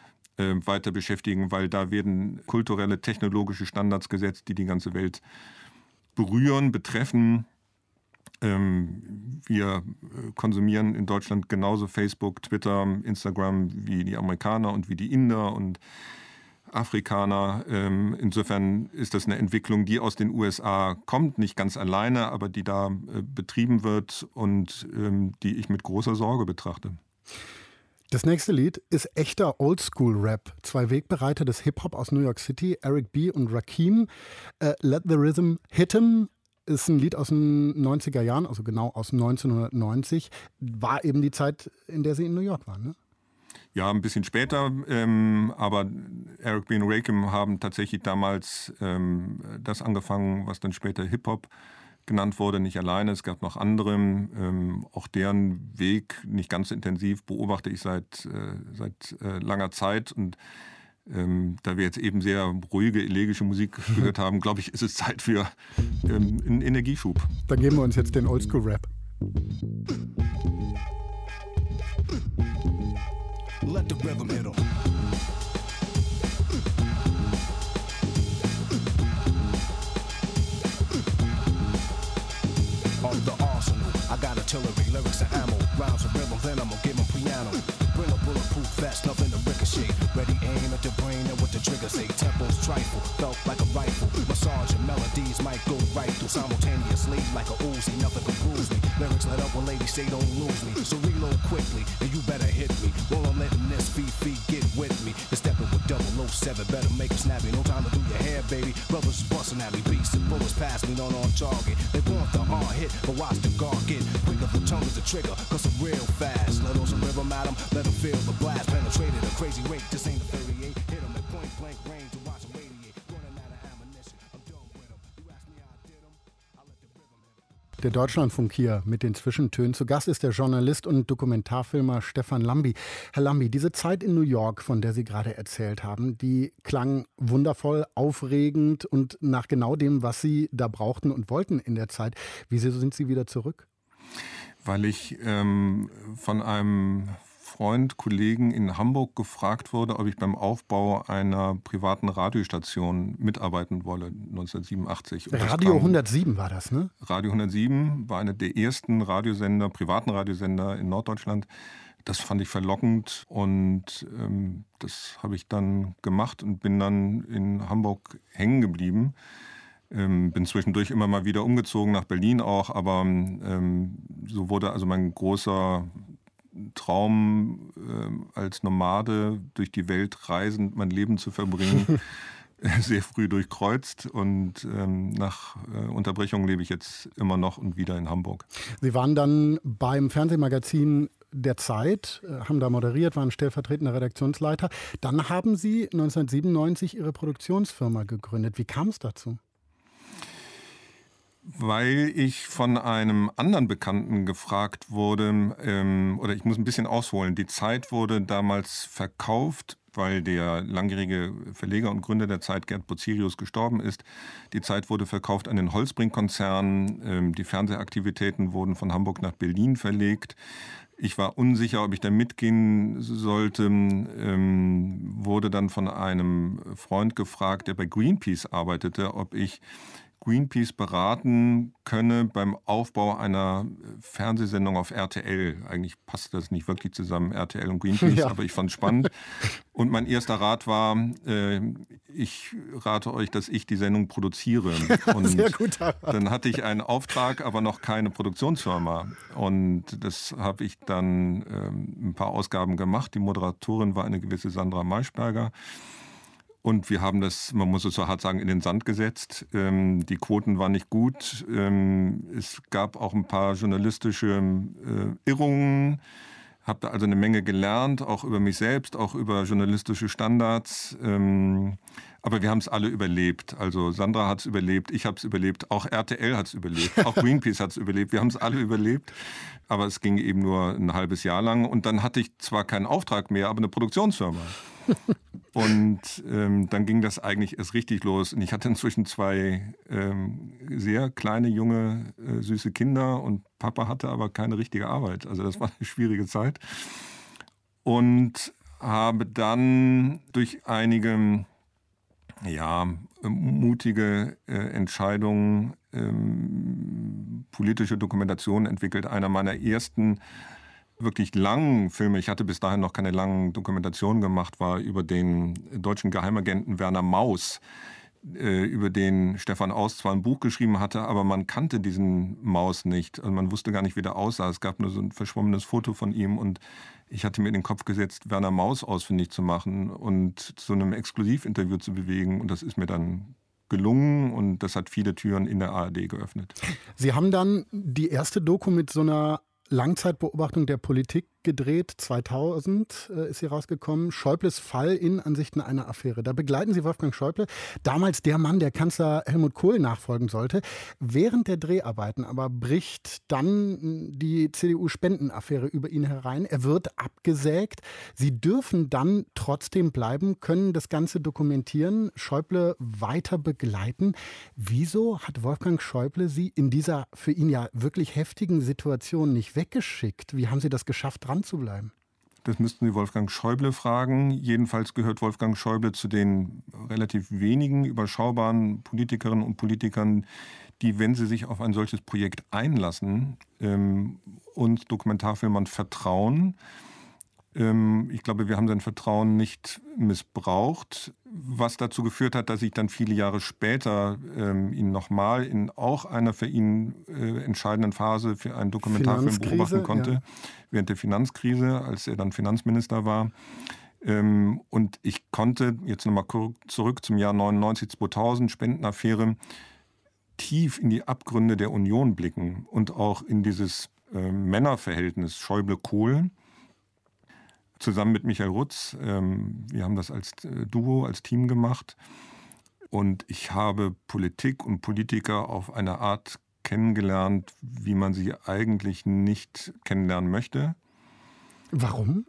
weiter beschäftigen, weil da werden kulturelle, technologische Standards gesetzt, die die ganze Welt berühren, betreffen. Ähm, wir äh, konsumieren in Deutschland genauso Facebook, Twitter, Instagram wie die Amerikaner und wie die Inder und Afrikaner. Ähm, insofern ist das eine Entwicklung, die aus den USA kommt, nicht ganz alleine, aber die da äh, betrieben wird und ähm, die ich mit großer Sorge betrachte. Das nächste Lied ist echter Oldschool-Rap. Zwei Wegbereiter des Hip-Hop aus New York City, Eric B. und Rakim. Uh, Let the Rhythm Hit Him ist ein Lied aus den 90er Jahren, also genau aus 1990. War eben die Zeit, in der sie in New York waren, ne? Ja, ein bisschen später, ähm, aber Eric B. und Rakim haben tatsächlich damals ähm, das angefangen, was dann später Hip-Hop genannt wurde, nicht alleine. Es gab noch andere. Ähm, auch deren Weg, nicht ganz so intensiv, beobachte ich seit, äh, seit äh, langer Zeit. Und ähm, da wir jetzt eben sehr ruhige, elegische Musik *laughs* gehört haben, glaube ich, ist es Zeit für ähm, einen Energieschub. Dann geben wir uns jetzt den Oldschool-Rap. Let the rhythm hit em. Artillery, lyrics and ammo, rhymes and rhythm, then I'ma give them piano. Bring a bulletproof vest, nothing to ricochet. Ready aim at the brain and what the trigger say. Tempos trifle, felt like a rifle. Massage and melodies might go right through simultaneously like a Uzi. Nothing can bruise me. Lyrics let up when ladies say don't lose me. So reload quickly and you better hit me. While I'm letting this feet get seven, better make it snappy. No time to do your hair, baby. Brothers busting at me, beats and bullets pass me, not on target. They want the hard hit, but watch the guard get quick the tongue is the trigger, cause I'm real fast. Let those rhythm at them, let them feel the blast. Penetrated a crazy rate, this ain't a 38. Der Deutschlandfunk hier mit den Zwischentönen. Zu Gast ist der Journalist und Dokumentarfilmer Stefan Lambi. Herr Lambi, diese Zeit in New York, von der Sie gerade erzählt haben, die klang wundervoll, aufregend und nach genau dem, was Sie da brauchten und wollten in der Zeit. Wieso sind Sie wieder zurück? Weil ich ähm, von einem Freund, Kollegen in Hamburg gefragt wurde, ob ich beim Aufbau einer privaten Radiostation mitarbeiten wolle, 1987. Radio 107 war das, ne? Radio 107 war einer der ersten Radiosender, privaten Radiosender in Norddeutschland. Das fand ich verlockend und ähm, das habe ich dann gemacht und bin dann in Hamburg hängen geblieben. Ähm, bin zwischendurch immer mal wieder umgezogen nach Berlin auch, aber ähm, so wurde also mein großer Traum, äh, als Nomade durch die Welt reisend mein Leben zu verbringen, *laughs* sehr früh durchkreuzt und ähm, nach äh, Unterbrechung lebe ich jetzt immer noch und wieder in Hamburg. Sie waren dann beim Fernsehmagazin der Zeit, äh, haben da moderiert, waren stellvertretender Redaktionsleiter. Dann haben Sie 1997 Ihre Produktionsfirma gegründet. Wie kam es dazu? Weil ich von einem anderen Bekannten gefragt wurde, ähm, oder ich muss ein bisschen ausholen. Die Zeit wurde damals verkauft, weil der langjährige Verleger und Gründer der Zeit, Gerd Bozirius, gestorben ist. Die Zeit wurde verkauft an den Holzbrink-Konzern. Ähm, die Fernsehaktivitäten wurden von Hamburg nach Berlin verlegt. Ich war unsicher, ob ich da mitgehen sollte, ähm, wurde dann von einem Freund gefragt, der bei Greenpeace arbeitete, ob ich Greenpeace beraten könne beim Aufbau einer Fernsehsendung auf RTL. Eigentlich passt das nicht wirklich zusammen, RTL und Greenpeace, *laughs* ja. aber ich fand es spannend. Und mein erster Rat war, äh, ich rate euch, dass ich die Sendung produziere. *laughs* Und Sehr guter Rat. dann hatte ich einen Auftrag, aber noch keine Produktionsfirma. Und das habe ich dann ähm, ein paar Ausgaben gemacht. Die Moderatorin war eine gewisse Sandra Maischberger. Und wir haben das, man muss es so hart sagen, in den Sand gesetzt. Ähm, die Quoten waren nicht gut. Ähm, es gab auch ein paar journalistische äh, Irrungen. Habe da also eine Menge gelernt, auch über mich selbst, auch über journalistische Standards. Ähm, aber wir haben es alle überlebt. Also Sandra hat es überlebt, ich habe es überlebt, auch RTL hat es überlebt, auch *laughs* Greenpeace hat es überlebt. Wir haben es alle überlebt. Aber es ging eben nur ein halbes Jahr lang. Und dann hatte ich zwar keinen Auftrag mehr, aber eine Produktionsfirma. *laughs* Und ähm, dann ging das eigentlich erst richtig los. Und ich hatte inzwischen zwei ähm, sehr kleine, junge, äh, süße Kinder und Papa hatte aber keine richtige Arbeit. Also das war eine schwierige Zeit. Und habe dann durch einige ja, mutige äh, Entscheidungen ähm, politische Dokumentation entwickelt. Einer meiner ersten wirklich langen Filme, ich hatte bis dahin noch keine langen Dokumentationen gemacht, war über den deutschen Geheimagenten Werner Maus, über den Stefan Aus zwar ein Buch geschrieben hatte, aber man kannte diesen Maus nicht. Also man wusste gar nicht, wie der aussah. Es gab nur so ein verschwommenes Foto von ihm und ich hatte mir in den Kopf gesetzt, Werner Maus ausfindig zu machen und zu einem Exklusivinterview zu bewegen. Und das ist mir dann gelungen und das hat viele Türen in der ARD geöffnet. Sie haben dann die erste Doku mit so einer Langzeitbeobachtung der Politik gedreht. 2000 äh, ist sie rausgekommen. Schäubles Fall in Ansichten einer Affäre. Da begleiten Sie Wolfgang Schäuble, damals der Mann, der Kanzler Helmut Kohl nachfolgen sollte. Während der Dreharbeiten aber bricht dann die CDU-Spendenaffäre über ihn herein. Er wird abgesägt. Sie dürfen dann trotzdem bleiben, können das Ganze dokumentieren, Schäuble weiter begleiten. Wieso hat Wolfgang Schäuble Sie in dieser für ihn ja wirklich heftigen Situation nicht weggeschickt? Wie haben Sie das geschafft, dran zu bleiben? Das müssten Sie Wolfgang Schäuble fragen. Jedenfalls gehört Wolfgang Schäuble zu den relativ wenigen überschaubaren Politikerinnen und Politikern, die, wenn sie sich auf ein solches Projekt einlassen, ähm, uns Dokumentarfilmern vertrauen. Ähm, ich glaube, wir haben sein Vertrauen nicht missbraucht, was dazu geführt hat, dass ich dann viele Jahre später ähm, ihn nochmal in auch einer für ihn äh, entscheidenden Phase für einen Dokumentarfilm beobachten konnte. Ja während der Finanzkrise, als er dann Finanzminister war. Ähm, und ich konnte, jetzt nochmal zurück zum Jahr 99, 2000, Spendenaffäre, tief in die Abgründe der Union blicken und auch in dieses äh, Männerverhältnis Schäuble-Kohl zusammen mit Michael Rutz. Ähm, wir haben das als äh, Duo, als Team gemacht. Und ich habe Politik und Politiker auf eine Art kennengelernt, wie man sie eigentlich nicht kennenlernen möchte. Warum?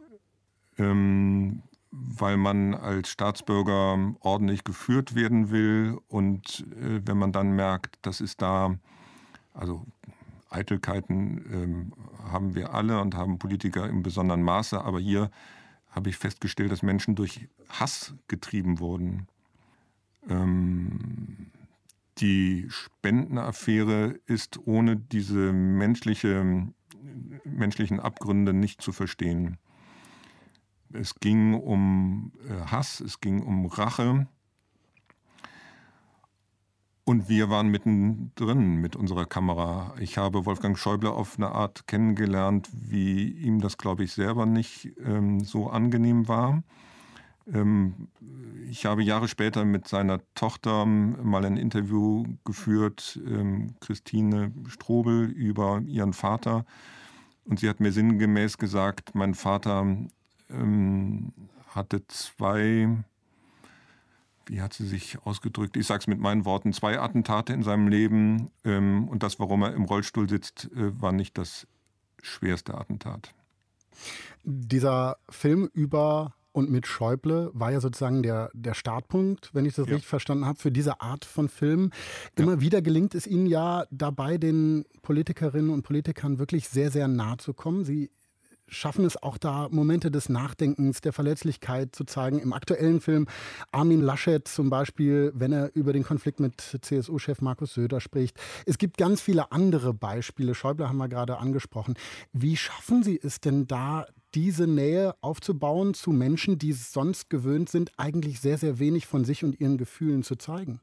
Ähm, weil man als Staatsbürger ordentlich geführt werden will und äh, wenn man dann merkt, das ist da, also Eitelkeiten ähm, haben wir alle und haben Politiker im besonderen Maße, aber hier habe ich festgestellt, dass Menschen durch Hass getrieben wurden. Ähm, die Spendenaffäre ist ohne diese menschliche, menschlichen Abgründe nicht zu verstehen. Es ging um äh, Hass, es ging um Rache. Und wir waren mittendrin mit unserer Kamera. Ich habe Wolfgang Schäuble auf eine Art kennengelernt, wie ihm das, glaube ich, selber nicht ähm, so angenehm war. Ähm, ich habe Jahre später mit seiner Tochter mal ein Interview geführt, ähm, Christine Strobel, über ihren Vater. Und sie hat mir sinngemäß gesagt, mein Vater ähm, hatte zwei, wie hat sie sich ausgedrückt? Ich sage es mit meinen Worten, zwei Attentate in seinem Leben. Ähm, und das, warum er im Rollstuhl sitzt, äh, war nicht das schwerste Attentat. Dieser Film über und mit Schäuble war ja sozusagen der, der Startpunkt, wenn ich das ja. richtig verstanden habe, für diese Art von Film. Immer ja. wieder gelingt es Ihnen ja dabei, den Politikerinnen und Politikern wirklich sehr, sehr nah zu kommen. Sie schaffen es auch da, Momente des Nachdenkens, der Verletzlichkeit zu zeigen. Im aktuellen Film Armin Laschet zum Beispiel, wenn er über den Konflikt mit CSU-Chef Markus Söder spricht. Es gibt ganz viele andere Beispiele. Schäuble haben wir gerade angesprochen. Wie schaffen Sie es denn da, diese Nähe aufzubauen zu Menschen, die sonst gewöhnt sind, eigentlich sehr, sehr wenig von sich und ihren Gefühlen zu zeigen?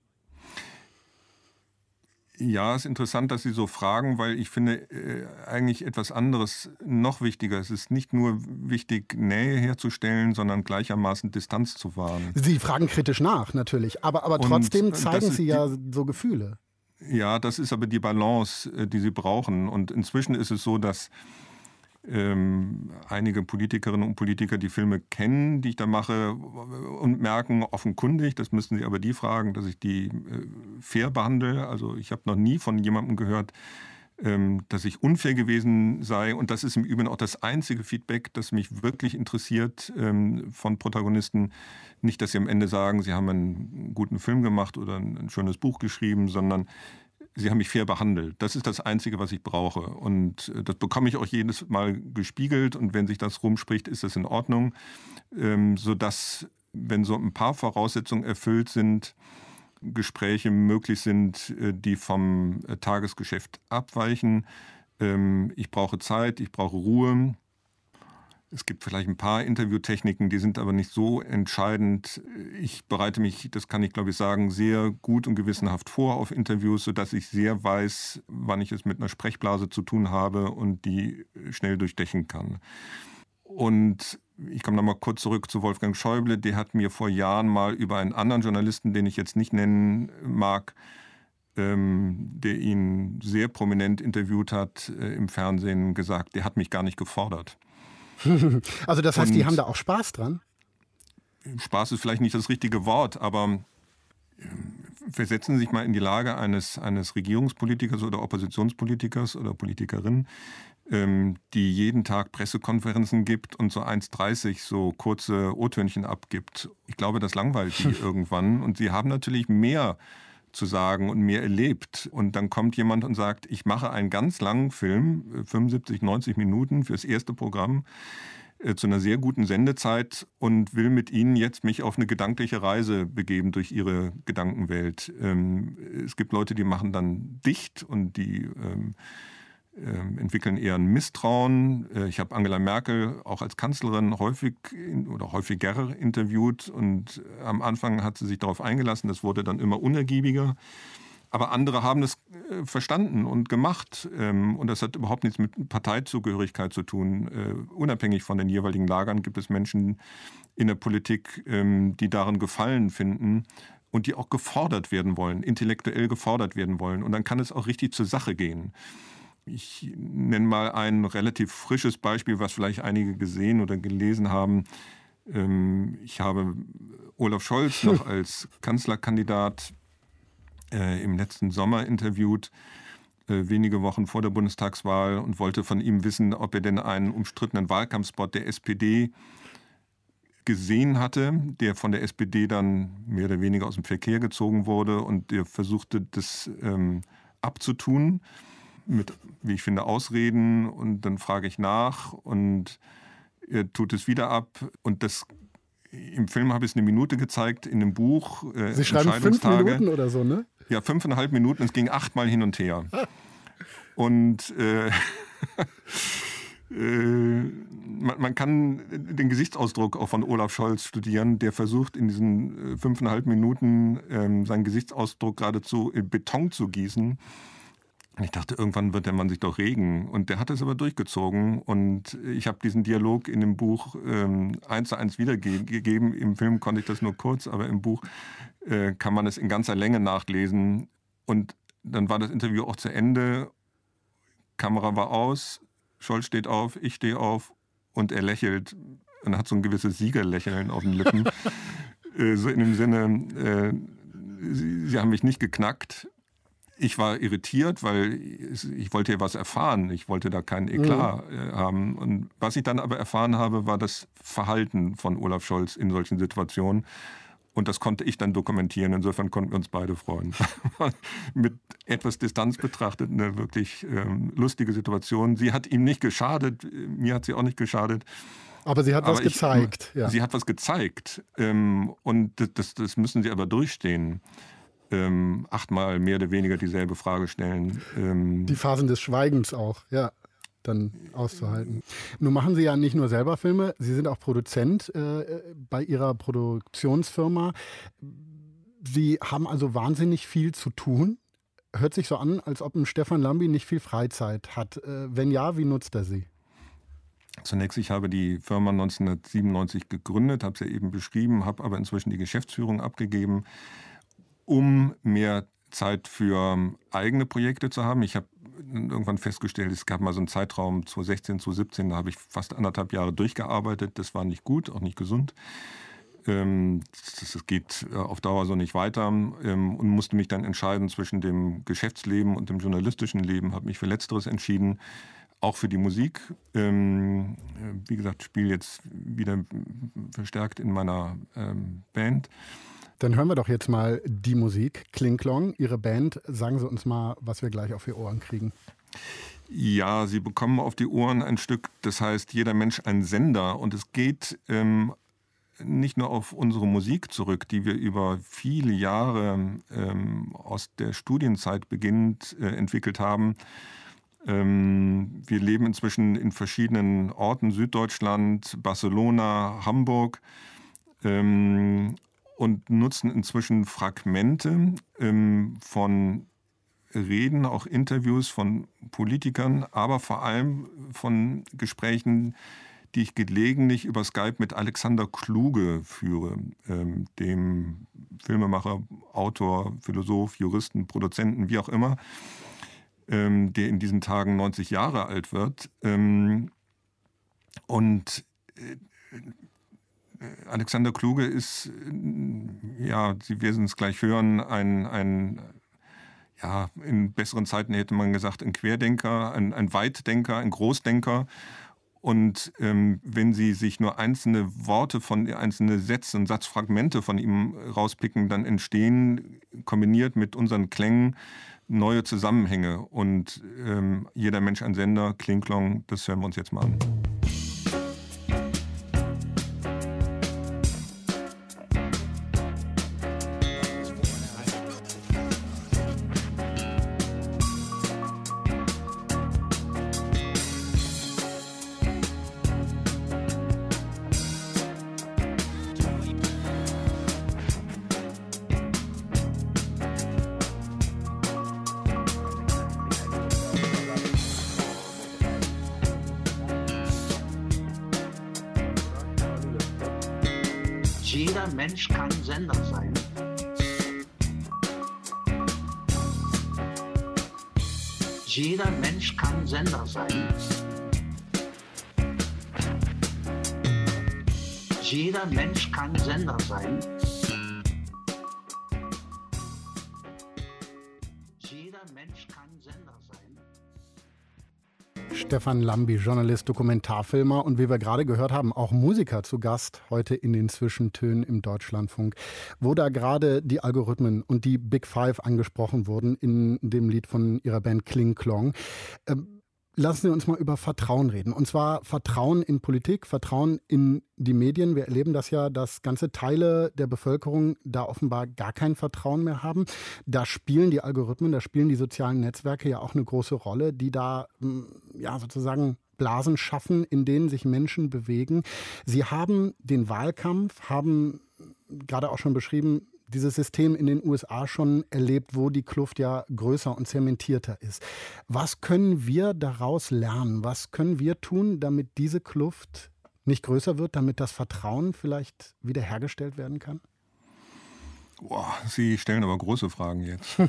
Ja, es ist interessant, dass Sie so fragen, weil ich finde äh, eigentlich etwas anderes noch wichtiger. Es ist nicht nur wichtig, Nähe herzustellen, sondern gleichermaßen Distanz zu wahren. Sie fragen kritisch nach, natürlich, aber, aber trotzdem zeigen Sie ja so Gefühle. Ja, das ist aber die Balance, äh, die Sie brauchen. Und inzwischen ist es so, dass ähm, einige Politikerinnen und Politiker die Filme kennen, die ich da mache und merken offenkundig, das müssen sie aber die fragen, dass ich die äh, fair behandle. Also ich habe noch nie von jemandem gehört, ähm, dass ich unfair gewesen sei. Und das ist im Übrigen auch das einzige Feedback, das mich wirklich interessiert ähm, von Protagonisten. Nicht, dass sie am Ende sagen, sie haben einen guten Film gemacht oder ein schönes Buch geschrieben, sondern Sie haben mich fair behandelt. Das ist das Einzige, was ich brauche. Und äh, das bekomme ich auch jedes Mal gespiegelt. Und wenn sich das rumspricht, ist das in Ordnung. Ähm, sodass, wenn so ein paar Voraussetzungen erfüllt sind, Gespräche möglich sind, äh, die vom äh, Tagesgeschäft abweichen. Ähm, ich brauche Zeit, ich brauche Ruhe. Es gibt vielleicht ein paar Interviewtechniken, die sind aber nicht so entscheidend. Ich bereite mich, das kann ich glaube ich sagen, sehr gut und gewissenhaft vor auf Interviews, sodass ich sehr weiß, wann ich es mit einer Sprechblase zu tun habe und die schnell durchdechen kann. Und ich komme nochmal kurz zurück zu Wolfgang Schäuble. Der hat mir vor Jahren mal über einen anderen Journalisten, den ich jetzt nicht nennen mag, ähm, der ihn sehr prominent interviewt hat äh, im Fernsehen, gesagt, der hat mich gar nicht gefordert. *laughs* also das heißt, Und die haben da auch Spaß dran? Spaß ist vielleicht nicht das richtige Wort, aber ähm, versetzen Sie sich mal in die Lage eines, eines Regierungspolitikers oder Oppositionspolitikers oder Politikerin, ähm, die jeden Tag Pressekonferenzen gibt und so 1,30 so kurze O-Tönchen abgibt. Ich glaube, das langweilt die *laughs* irgendwann. Und sie haben natürlich mehr zu sagen und mehr erlebt. Und dann kommt jemand und sagt, ich mache einen ganz langen Film, 75, 90 Minuten fürs erste Programm äh, zu einer sehr guten Sendezeit und will mit Ihnen jetzt mich auf eine gedankliche Reise begeben durch Ihre Gedankenwelt. Ähm, es gibt Leute, die machen dann dicht und die ähm, entwickeln eher ein Misstrauen. Äh, ich habe Angela Merkel auch als Kanzlerin häufig oder häufiger interviewt und am Anfang hat sie sich darauf eingelassen, das wurde dann immer unergiebiger. Aber andere haben es äh, verstanden und gemacht. Ähm, und das hat überhaupt nichts mit Parteizugehörigkeit zu tun. Äh, unabhängig von den jeweiligen Lagern gibt es Menschen in der Politik, ähm, die darin Gefallen finden und die auch gefordert werden wollen, intellektuell gefordert werden wollen. Und dann kann es auch richtig zur Sache gehen. Ich nenne mal ein relativ frisches Beispiel, was vielleicht einige gesehen oder gelesen haben. Ähm, ich habe Olaf Scholz *laughs* noch als Kanzlerkandidat äh, im letzten Sommer interviewt, äh, wenige Wochen vor der Bundestagswahl, und wollte von ihm wissen, ob er denn einen umstrittenen Wahlkampfspot der SPD gesehen hatte, der von der SPD dann mehr oder weniger aus dem Verkehr gezogen wurde und der versuchte, das ähm, abzutun mit, wie ich finde, Ausreden und dann frage ich nach und er tut es wieder ab und das im Film habe ich es eine Minute gezeigt, in dem Buch. Äh, Sie schreiben fünf Minuten oder so, ne? Ja, fünfeinhalb Minuten. Es ging achtmal hin und her. *laughs* und äh, *laughs* äh, man, man, kann den Gesichtsausdruck auch von Olaf Scholz studieren, der versucht in diesen äh, fünfeinhalb Minuten ähm, seinen Gesichtsausdruck geradezu in Beton zu gießen. Und ich dachte, irgendwann wird der Mann sich doch regen. Und der hat es aber durchgezogen. Und ich habe diesen Dialog in dem Buch ähm, eins zu eins wiedergegeben. Im Film konnte ich das nur kurz, aber im Buch äh, kann man es in ganzer Länge nachlesen. Und dann war das Interview auch zu Ende. Kamera war aus, Scholz steht auf, ich stehe auf und er lächelt und hat so ein gewisses Siegerlächeln auf den Lippen. *laughs* äh, so in dem Sinne, äh, sie, sie haben mich nicht geknackt, ich war irritiert, weil ich wollte ja was erfahren. Ich wollte da keinen Eklat mhm. haben. Und was ich dann aber erfahren habe, war das Verhalten von Olaf Scholz in solchen Situationen. Und das konnte ich dann dokumentieren. Insofern konnten wir uns beide freuen. *laughs* Mit etwas Distanz betrachtet eine wirklich ähm, lustige Situation. Sie hat ihm nicht geschadet, mir hat sie auch nicht geschadet. Aber sie hat aber was ich, gezeigt. Ja. Sie hat was gezeigt. Ähm, und das, das müssen sie aber durchstehen ähm, achtmal mehr oder weniger dieselbe Frage stellen. Ähm die Phasen des Schweigens auch, ja, dann auszuhalten. Nun machen Sie ja nicht nur selber Filme, Sie sind auch Produzent äh, bei Ihrer Produktionsfirma. Sie haben also wahnsinnig viel zu tun. Hört sich so an, als ob ein Stefan Lambi nicht viel Freizeit hat. Äh, wenn ja, wie nutzt er sie? Zunächst, ich habe die Firma 1997 gegründet, habe sie eben beschrieben, habe aber inzwischen die Geschäftsführung abgegeben um mehr Zeit für eigene Projekte zu haben. Ich habe irgendwann festgestellt, es gab mal so einen Zeitraum 2016, 2017, da habe ich fast anderthalb Jahre durchgearbeitet. Das war nicht gut, auch nicht gesund. Ähm, das geht äh, auf Dauer so nicht weiter ähm, und musste mich dann entscheiden zwischen dem Geschäftsleben und dem journalistischen Leben. Habe mich für Letzteres entschieden, auch für die Musik. Ähm, wie gesagt, spiele jetzt wieder verstärkt in meiner Band. Dann hören wir doch jetzt mal die Musik. Klingklong, Ihre Band. Sagen Sie uns mal, was wir gleich auf die Ohren kriegen. Ja, Sie bekommen auf die Ohren ein Stück, das heißt Jeder Mensch ein Sender. Und es geht ähm, nicht nur auf unsere Musik zurück, die wir über viele Jahre ähm, aus der Studienzeit beginnend äh, entwickelt haben. Ähm, wir leben inzwischen in verschiedenen Orten, Süddeutschland, Barcelona, Hamburg. Ähm, und nutzen inzwischen Fragmente ähm, von Reden, auch Interviews von Politikern, aber vor allem von Gesprächen, die ich gelegentlich über Skype mit Alexander Kluge führe, ähm, dem Filmemacher, Autor, Philosoph, Juristen, Produzenten, wie auch immer, ähm, der in diesen Tagen 90 Jahre alt wird. Ähm, und äh, Alexander Kluge ist, äh, ja, Sie werden es gleich hören, ein, ein ja, in besseren Zeiten hätte man gesagt, ein Querdenker, ein, ein Weitdenker, ein Großdenker. Und ähm, wenn Sie sich nur einzelne Worte von einzelne Sätze und Satzfragmente von ihm rauspicken, dann entstehen kombiniert mit unseren Klängen neue Zusammenhänge. Und ähm, jeder Mensch ein Sender, Klingklong, das hören wir uns jetzt mal an. Stefan Lambi, Journalist, Dokumentarfilmer und wie wir gerade gehört haben, auch Musiker zu Gast heute in den Zwischentönen im Deutschlandfunk, wo da gerade die Algorithmen und die Big Five angesprochen wurden in dem Lied von ihrer Band Kling Klong. Ähm, lassen Sie uns mal über Vertrauen reden. Und zwar Vertrauen in Politik, Vertrauen in die Medien. Wir erleben das ja, dass ganze Teile der Bevölkerung da offenbar gar kein Vertrauen mehr haben. Da spielen die Algorithmen, da spielen die sozialen Netzwerke ja auch eine große Rolle, die da hm, ja sozusagen Blasen schaffen, in denen sich Menschen bewegen. Sie haben den Wahlkampf, haben gerade auch schon beschrieben, dieses System in den USA schon erlebt, wo die Kluft ja größer und zementierter ist. Was können wir daraus lernen? Was können wir tun, damit diese Kluft nicht größer wird, damit das Vertrauen vielleicht wiederhergestellt werden kann? Boah, Sie stellen aber große Fragen jetzt. *laughs*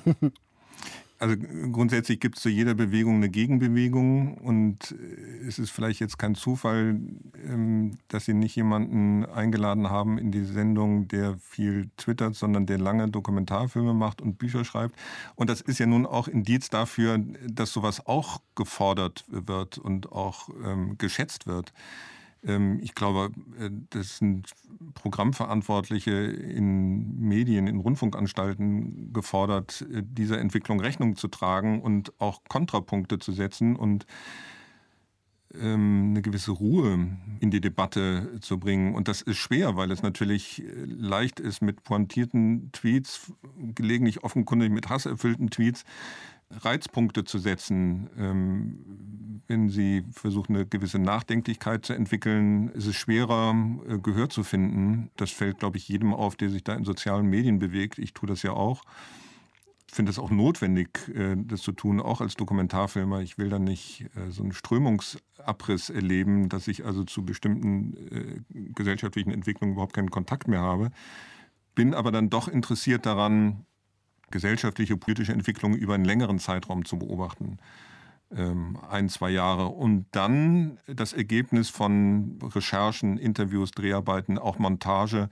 Also grundsätzlich gibt es zu jeder Bewegung eine Gegenbewegung und äh, es ist vielleicht jetzt kein Zufall, ähm, dass Sie nicht jemanden eingeladen haben in die Sendung, der viel twittert, sondern der lange Dokumentarfilme macht und Bücher schreibt. Und das ist ja nun auch Indiz dafür, dass sowas auch gefordert wird und auch ähm, geschätzt wird. Ähm, ich glaube, äh, das sind Programmverantwortliche in Medien, in Rundfunkanstalten gefordert, äh, dieser Entwicklung Rechnung zu tragen und auch Kontrapunkte zu setzen und ähm, eine gewisse Ruhe in die Debatte zu bringen. Und das ist schwer, weil es natürlich äh, leicht ist, mit pointierten Tweets, gelegentlich offenkundig mit hasserfüllten Tweets, Reizpunkte zu setzen. Ähm, wenn Sie versuchen, eine gewisse Nachdenklichkeit zu entwickeln, ist es schwerer, äh, Gehör zu finden. Das fällt, glaube ich, jedem auf, der sich da in sozialen Medien bewegt. Ich tue das ja auch. Ich finde es auch notwendig, äh, das zu tun, auch als Dokumentarfilmer. Ich will da nicht äh, so einen Strömungsabriss erleben, dass ich also zu bestimmten gesellschaftlichen Entwicklungen überhaupt keinen Kontakt mehr habe. Bin aber dann doch interessiert daran, gesellschaftliche, politische Entwicklung über einen längeren Zeitraum zu beobachten. Ähm, ein, zwei Jahre. Und dann das Ergebnis von Recherchen, Interviews, Dreharbeiten, auch Montage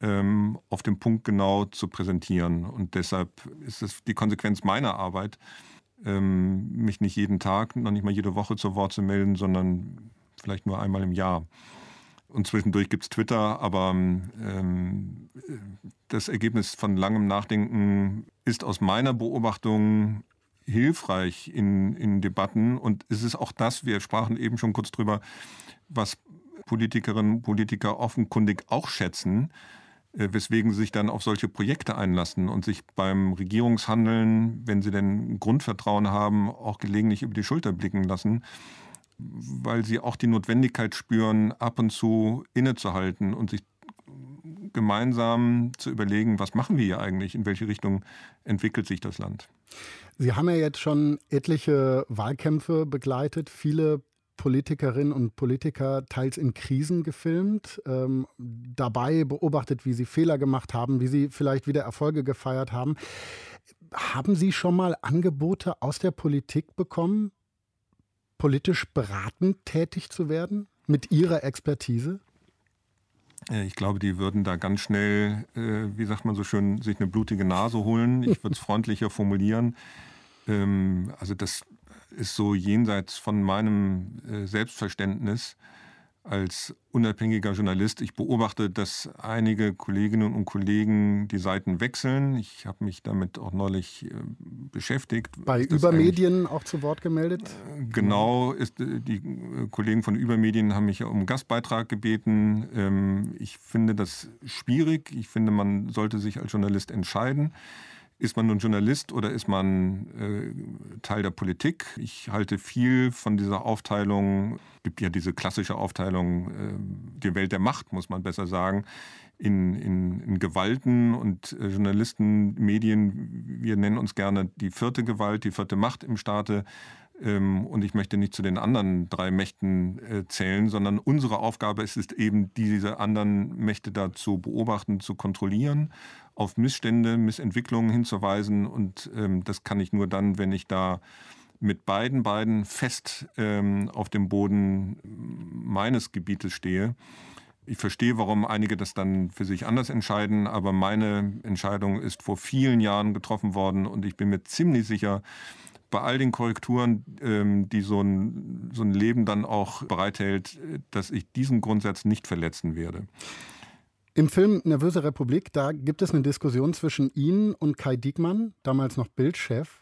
ähm, auf den Punkt genau zu präsentieren. Und deshalb ist es die Konsequenz meiner Arbeit, ähm, mich nicht jeden Tag, noch nicht mal jede Woche zu Wort zu melden, sondern vielleicht nur einmal im Jahr. Und zwischendurch gibt es Twitter, aber ähm, das Ergebnis von langem Nachdenken ist aus meiner Beobachtung hilfreich in, in Debatten. Und es ist auch das, wir sprachen eben schon kurz drüber, was Politikerinnen und Politiker offenkundig auch schätzen, äh, weswegen sie sich dann auf solche Projekte einlassen und sich beim Regierungshandeln, wenn sie denn Grundvertrauen haben, auch gelegentlich über die Schulter blicken lassen weil sie auch die Notwendigkeit spüren, ab und zu innezuhalten und sich gemeinsam zu überlegen, was machen wir hier eigentlich, in welche Richtung entwickelt sich das Land. Sie haben ja jetzt schon etliche Wahlkämpfe begleitet, viele Politikerinnen und Politiker teils in Krisen gefilmt, ähm, dabei beobachtet, wie sie Fehler gemacht haben, wie sie vielleicht wieder Erfolge gefeiert haben. Haben Sie schon mal Angebote aus der Politik bekommen, politisch beratend tätig zu werden mit Ihrer Expertise? Ich glaube, die würden da ganz schnell, äh, wie sagt man so schön, sich eine blutige Nase holen. Ich würde es *laughs* freundlicher formulieren. Ähm, also das ist so jenseits von meinem äh, Selbstverständnis als unabhängiger Journalist. Ich beobachte, dass einige Kolleginnen und Kollegen die Seiten wechseln. Ich habe mich damit auch neulich äh, beschäftigt. Bei Übermedien auch zu Wort gemeldet? Äh, genau, ist, äh, die Kollegen von Übermedien haben mich um Gastbeitrag gebeten. Ähm, ich finde das schwierig. Ich finde, man sollte sich als Journalist entscheiden. Ist man nun Journalist oder ist man äh, Teil der Politik? Ich halte viel von dieser Aufteilung. Es gibt ja diese klassische Aufteilung, äh, die Welt der Macht, muss man besser sagen, in, in, in Gewalten und äh, Journalisten, Medien. Wir nennen uns gerne die vierte Gewalt, die vierte Macht im Staate. Ähm, und ich möchte nicht zu den anderen drei Mächten äh, zählen, sondern unsere Aufgabe ist es eben, diese anderen Mächte da zu beobachten, zu kontrollieren, auf Missstände, Missentwicklungen hinzuweisen. Und ähm, das kann ich nur dann, wenn ich da mit beiden beiden fest ähm, auf dem Boden meines Gebietes stehe. Ich verstehe, warum einige das dann für sich anders entscheiden, aber meine Entscheidung ist vor vielen Jahren getroffen worden und ich bin mir ziemlich sicher, bei all den Korrekturen, ähm, die so ein, so ein Leben dann auch bereithält, dass ich diesen Grundsatz nicht verletzen werde. Im Film Nervöse Republik, da gibt es eine Diskussion zwischen Ihnen und Kai Diekmann, damals noch Bildchef.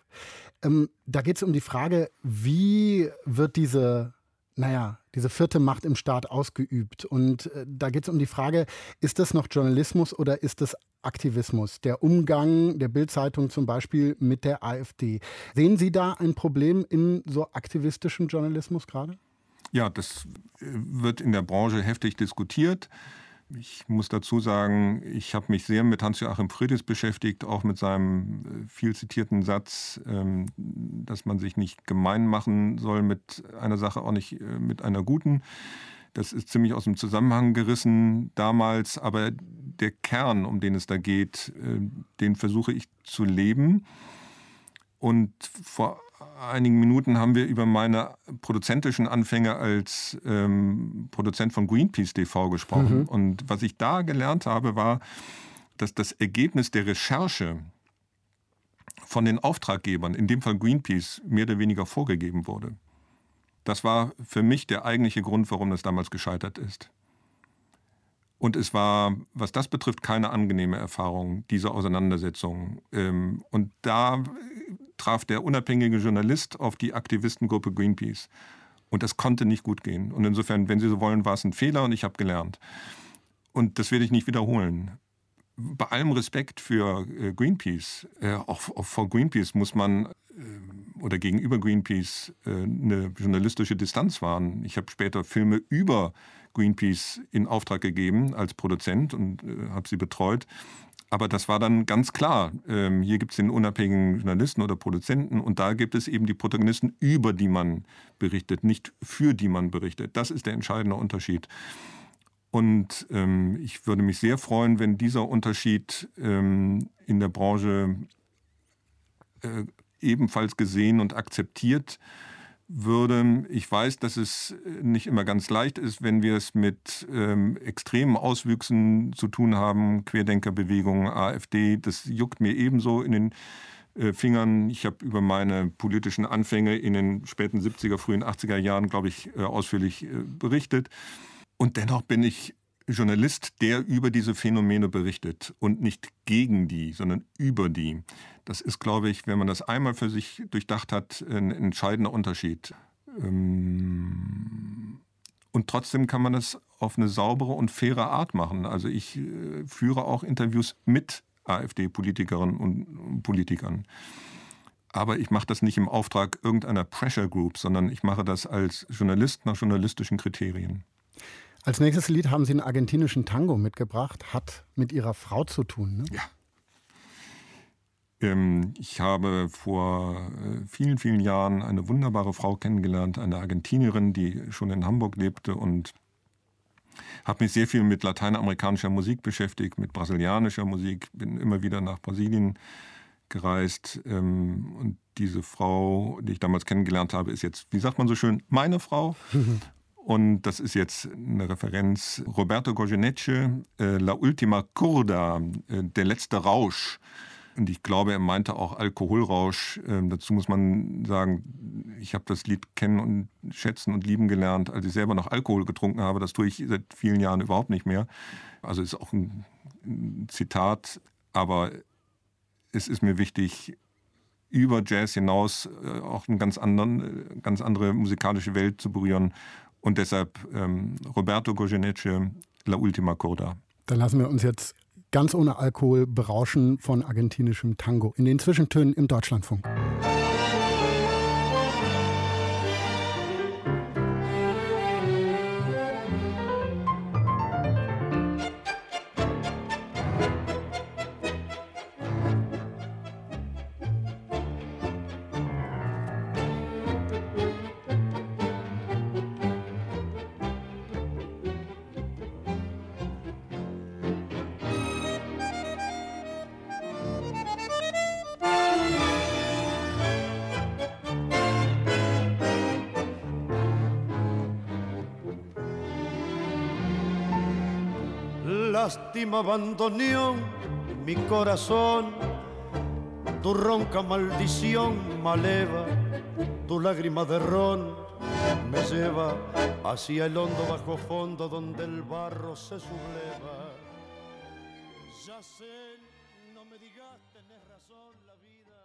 Ähm, da geht es um die Frage, wie wird diese naja, diese vierte Macht im Staat ausgeübt. Und äh, da geht es um die Frage, ist das noch Journalismus oder ist das Aktivismus? Der Umgang der Bildzeitung zum Beispiel mit der AfD. Sehen Sie da ein Problem in so aktivistischen Journalismus gerade? Ja, das äh, wird in der Branche heftig diskutiert. Ich muss dazu sagen, ich habe mich sehr mit Hans-Joachim Friedrichs beschäftigt, auch mit seinem äh, viel zitierten Satz, ähm, dass man sich nicht gemein machen soll mit einer Sache, auch nicht äh, mit einer guten. Das ist ziemlich aus dem Zusammenhang gerissen damals, aber der Kern, um den es da geht, äh, den versuche ich zu leben. Und vor einigen Minuten haben wir über meine produzentischen Anfänge als ähm, Produzent von Greenpeace TV gesprochen. Mhm. Und was ich da gelernt habe, war, dass das Ergebnis der Recherche von den Auftraggebern, in dem Fall Greenpeace, mehr oder weniger vorgegeben wurde. Das war für mich der eigentliche Grund, warum das damals gescheitert ist. Und es war, was das betrifft, keine angenehme Erfahrung, diese Auseinandersetzung. Ähm, und da traf der unabhängige Journalist auf die Aktivistengruppe Greenpeace. Und das konnte nicht gut gehen. Und insofern, wenn Sie so wollen, war es ein Fehler und ich habe gelernt. Und das werde ich nicht wiederholen. Bei allem Respekt für äh, Greenpeace, äh, auch, vor Greenpeace muss man äh, oder gegenüber Greenpeace eine journalistische Distanz wahren. Ich habe später Filme über Greenpeace in Auftrag gegeben als Produzent und habe sie betreut. Aber das war dann ganz klar. Ähm, hier gibt es den unabhängigen Journalisten oder Produzenten und da gibt es eben die Protagonisten, über die man berichtet, nicht für die man berichtet. Das ist der entscheidende Unterschied. Und ähm, ich würde mich sehr freuen, wenn dieser Unterschied ähm, in der Branche äh, ebenfalls gesehen und akzeptiert wird würde. Ich weiß, dass es nicht immer ganz leicht ist, wenn wir es mit ähm, extremen Auswüchsen zu tun haben, Querdenkerbewegung, AfD. Das juckt mir ebenso in den äh, Fingern. Ich habe über meine politischen Anfänge in den späten 70er, frühen 80er Jahren, glaube ich, äh, ausführlich äh, berichtet. Und dennoch bin ich Journalist, der über diese Phänomene berichtet und nicht gegen die, sondern über die. Das ist, glaube ich, wenn man das einmal für sich durchdacht hat, ein entscheidender Unterschied. Ähm, und trotzdem kann man das auf eine saubere und faire Art machen. Also ich äh, führe auch Interviews mit AfD-Politikerinnen und Politikern. Aber ich mache das nicht im Auftrag irgendeiner Pressure Group, sondern ich mache das als Journalist nach journalistischen Kriterien. Als nächstes Lied haben Sie einen argentinischen Tango mitgebracht, hat mit Ihrer Frau zu tun. Ne? Ja. Ähm, ich habe vor äh, vielen, vielen Jahren eine wunderbare Frau kennengelernt, eine Argentinierin, die schon in Hamburg lebte und habe mich sehr viel mit lateinamerikanischer Musik beschäftigt, mit brasilianischer Musik, bin immer wieder nach Brasilien gereist ähm, und diese Frau, die ich damals kennengelernt habe, ist jetzt, wie sagt man so schön, meine Frau. *laughs* Und das ist jetzt eine Referenz. Roberto Goyeneche, äh, La Ultima Curda, äh, der letzte Rausch. Und ich glaube, er meinte auch Alkoholrausch. Ähm, dazu muss man sagen, ich habe das Lied kennen und schätzen und lieben gelernt, als ich selber noch Alkohol getrunken habe. Das tue ich seit vielen Jahren überhaupt nicht mehr. Also ist auch ein, ein Zitat, aber es ist mir wichtig, über Jazz hinaus äh, auch eine ganz, äh, ganz andere musikalische Welt zu berühren und deshalb ähm, Roberto Goyeneche, La Ultima Coda. Dann lassen wir uns jetzt ganz ohne Alkohol berauschen von argentinischem Tango in den Zwischentönen im Deutschlandfunk. Abandonó mi corazón, tu ronca maldición maleva tu lágrima de ron me lleva hacia el hondo bajo fondo donde el barro se subleva. Ya sé, no me digas, tenés razón, la vida.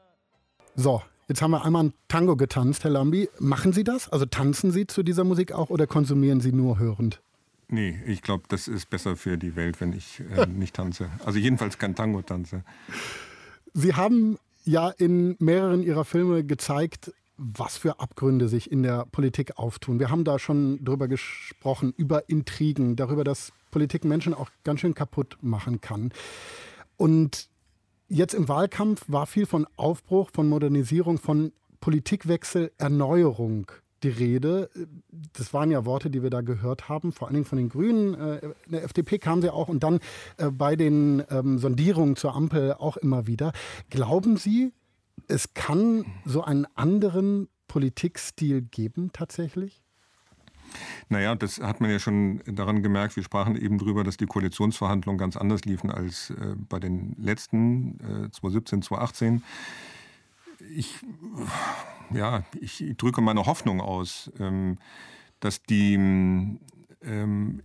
So, jetzt haben wir einmal ein Tango getanzt, Herr Lambi. Machen Sie das? Also tanzen Sie zu dieser Musik auch oder konsumieren Sie nur hörend? Nee, ich glaube, das ist besser für die Welt, wenn ich äh, *laughs* nicht tanze. Also jedenfalls kein Tango tanze. Sie haben ja in mehreren Ihrer Filme gezeigt, was für Abgründe sich in der Politik auftun. Wir haben da schon drüber gesprochen, über Intrigen, darüber, dass Politik Menschen auch ganz schön kaputt machen kann. Und jetzt im Wahlkampf war viel von Aufbruch, von Modernisierung, von Politikwechsel, Erneuerung die Rede. Das waren ja Worte, die wir da gehört haben, vor allen Dingen von den Grünen. Äh, in der FDP kam sie auch und dann äh, bei den ähm, Sondierungen zur Ampel auch immer wieder. Glauben Sie, es kann so einen anderen Politikstil geben tatsächlich? Naja, das hat man ja schon daran gemerkt. Wir sprachen eben darüber, dass die Koalitionsverhandlungen ganz anders liefen als äh, bei den letzten äh, 2017, 2018. Ich, ja, ich drücke meine Hoffnung aus, ähm, dass die ähm,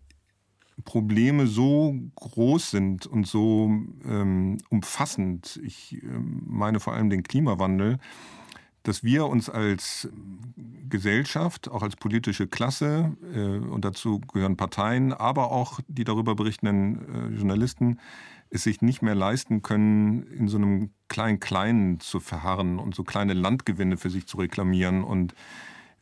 Probleme so groß sind und so ähm, umfassend, ich meine vor allem den Klimawandel, dass wir uns als Gesellschaft, auch als politische Klasse, äh, und dazu gehören Parteien, aber auch die darüber berichtenden äh, Journalisten, es sich nicht mehr leisten können, in so einem Klein-Kleinen zu verharren und so kleine Landgewinne für sich zu reklamieren und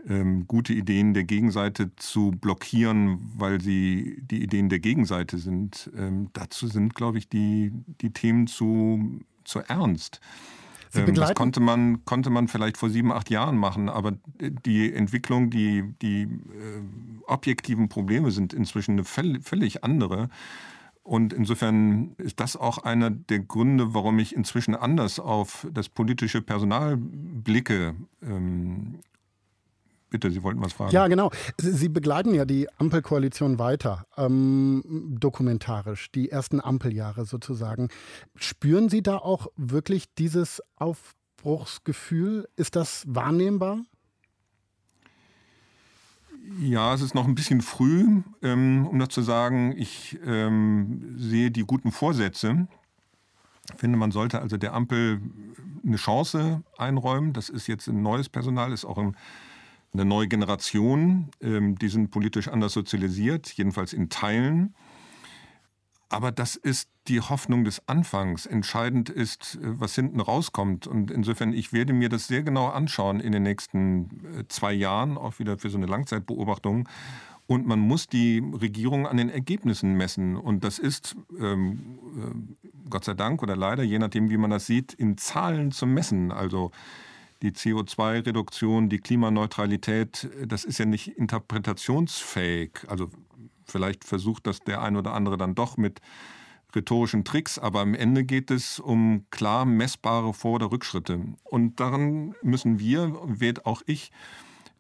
ähm, gute Ideen der Gegenseite zu blockieren, weil sie die Ideen der Gegenseite sind. Ähm, dazu sind, glaube ich, die, die Themen zu, zu ernst. Ähm, das konnte man, konnte man vielleicht vor sieben, acht Jahren machen, aber die Entwicklung, die, die äh, objektiven Probleme sind inzwischen eine völlig andere. Und insofern ist das auch einer der Gründe, warum ich inzwischen anders auf das politische Personal blicke ähm, Bitte, Sie wollten was fragen. Ja, genau. Sie begleiten ja die Ampelkoalition weiter, ähm, dokumentarisch, die ersten Ampeljahre sozusagen. Spüren Sie da auch wirklich dieses Aufbruchsgefühl? Ist das wahrnehmbar? Ja, es ist noch ein bisschen früh, ähm, um das zu sagen. Ich ähm, sehe die guten Vorsätze. Ich finde, man sollte also der Ampel eine Chance einräumen. Das ist jetzt ein neues Personal, ist auch ein eine neue Generation, ähm, die sind politisch anders sozialisiert, jedenfalls in Teilen. Aber das ist die Hoffnung des Anfangs. Entscheidend ist, äh, was hinten rauskommt. Und insofern, ich werde mir das sehr genau anschauen in den nächsten äh, zwei Jahren, auch wieder für so eine Langzeitbeobachtung. Und man muss die Regierung an den Ergebnissen messen. Und das ist, ähm, äh, Gott sei Dank oder leider, je nachdem, wie man das sieht, in Zahlen zu messen. Also die CO2-Reduktion, die Klimaneutralität, das ist ja nicht interpretationsfähig. Also vielleicht versucht das der ein oder andere dann doch mit rhetorischen Tricks, aber am Ende geht es um klar messbare Vor- oder Rückschritte. Und daran müssen wir, wird auch ich,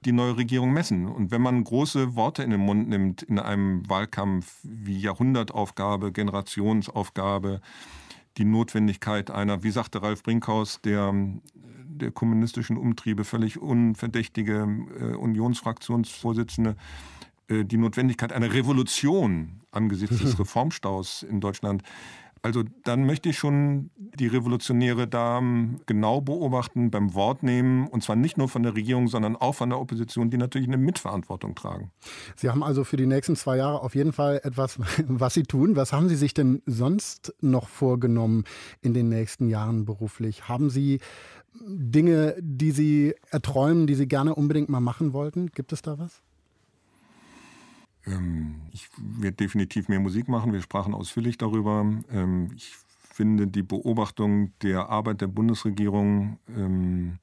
die neue Regierung messen. Und wenn man große Worte in den Mund nimmt in einem Wahlkampf wie Jahrhundertaufgabe, Generationsaufgabe, die Notwendigkeit einer, wie sagte Ralf Brinkhaus, der der kommunistischen Umtriebe, völlig unverdächtige äh, Unionsfraktionsvorsitzende, die Notwendigkeit einer Revolution angesichts des *laughs* Reformstaus in Deutschland. Also dann möchte ich schon die Revolutionäre da ähm, genau beobachten, beim Wort nehmen und zwar nicht nur von der Regierung, sondern auch von der Opposition, die natürlich eine Mitverantwortung tragen. Sie haben also für die nächsten zwei Jahre auf jeden Fall etwas, *laughs* was Sie tun. Was haben Sie sich denn sonst noch vorgenommen in den nächsten Jahren beruflich? Haben Sie Dinge, die Sie erträumen, die Sie gerne unbedingt mal machen wollten? Gibt es da was? Ähm, ich werde definitiv mehr Musik machen. Wir sprachen ausführlich darüber. Ähm, ich finde die Beobachtung der Arbeit der Bundesregierung ähm,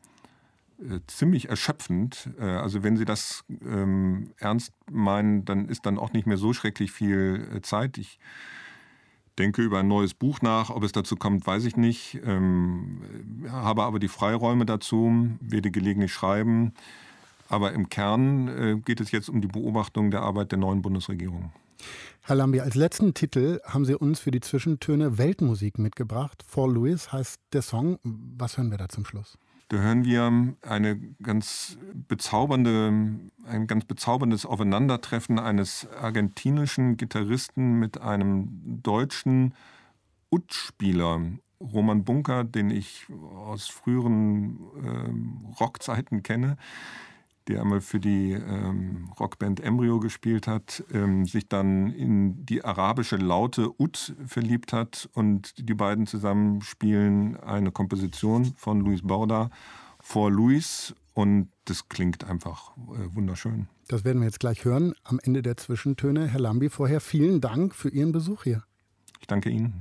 äh, ziemlich erschöpfend. Äh, also wenn Sie das ernst meinen, dann ist dann auch nicht mehr so schrecklich viel äh, Zeit. Ich denke über ein neues Buch nach. Ob es dazu kommt, weiß ich nicht. Habe aber die Freiräume dazu, werde gelegentlich schreiben. Aber im Kern äh, geht es jetzt um die Beobachtung der Arbeit der neuen Bundesregierung. Herr Lambi, als letzten Titel haben Sie uns für die Zwischentöne Weltmusik mitgebracht. For Louis heißt der Song. Was hören wir da zum Schluss? Da hören wir eine ganz bezaubernde, ein ganz bezauberndes Aufeinandertreffen eines argentinischen Gitarristen mit einem deutschen Ut-Spieler, Roman Bunker, den ich aus früheren äh, Rockzeiten kenne, der einmal für die ähm, Rockband Embryo gespielt hat, ähm, sich dann in die arabische Laute Ut verliebt hat und die beiden zusammen spielen eine Komposition von Luis Borda vor Luis und das klingt einfach äh, wunderschön. Das werden wir jetzt gleich hören am Ende der Zwischentöne. Herr Lambi, vorher vielen Dank für Ihren Besuch hier. Ich danke Ihnen.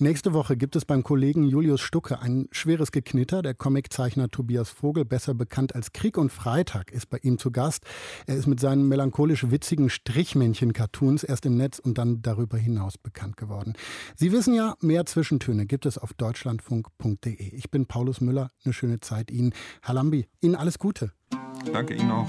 Nächste Woche gibt es beim Kollegen Julius Stucke ein schweres Geknitter. Der Comiczeichner Tobias Vogel, besser bekannt als Krieg und Freitag, ist bei ihm zu Gast. Er ist mit seinen melancholisch witzigen Strichmännchen-Cartoons erst im Netz und dann darüber hinaus bekannt geworden. Sie wissen ja, mehr Zwischentöne gibt es auf deutschlandfunk.de. Ich bin Paulus Müller. Eine schöne Zeit Ihnen. Herr Lambi, Ihnen alles Gute. Danke Ihnen auch.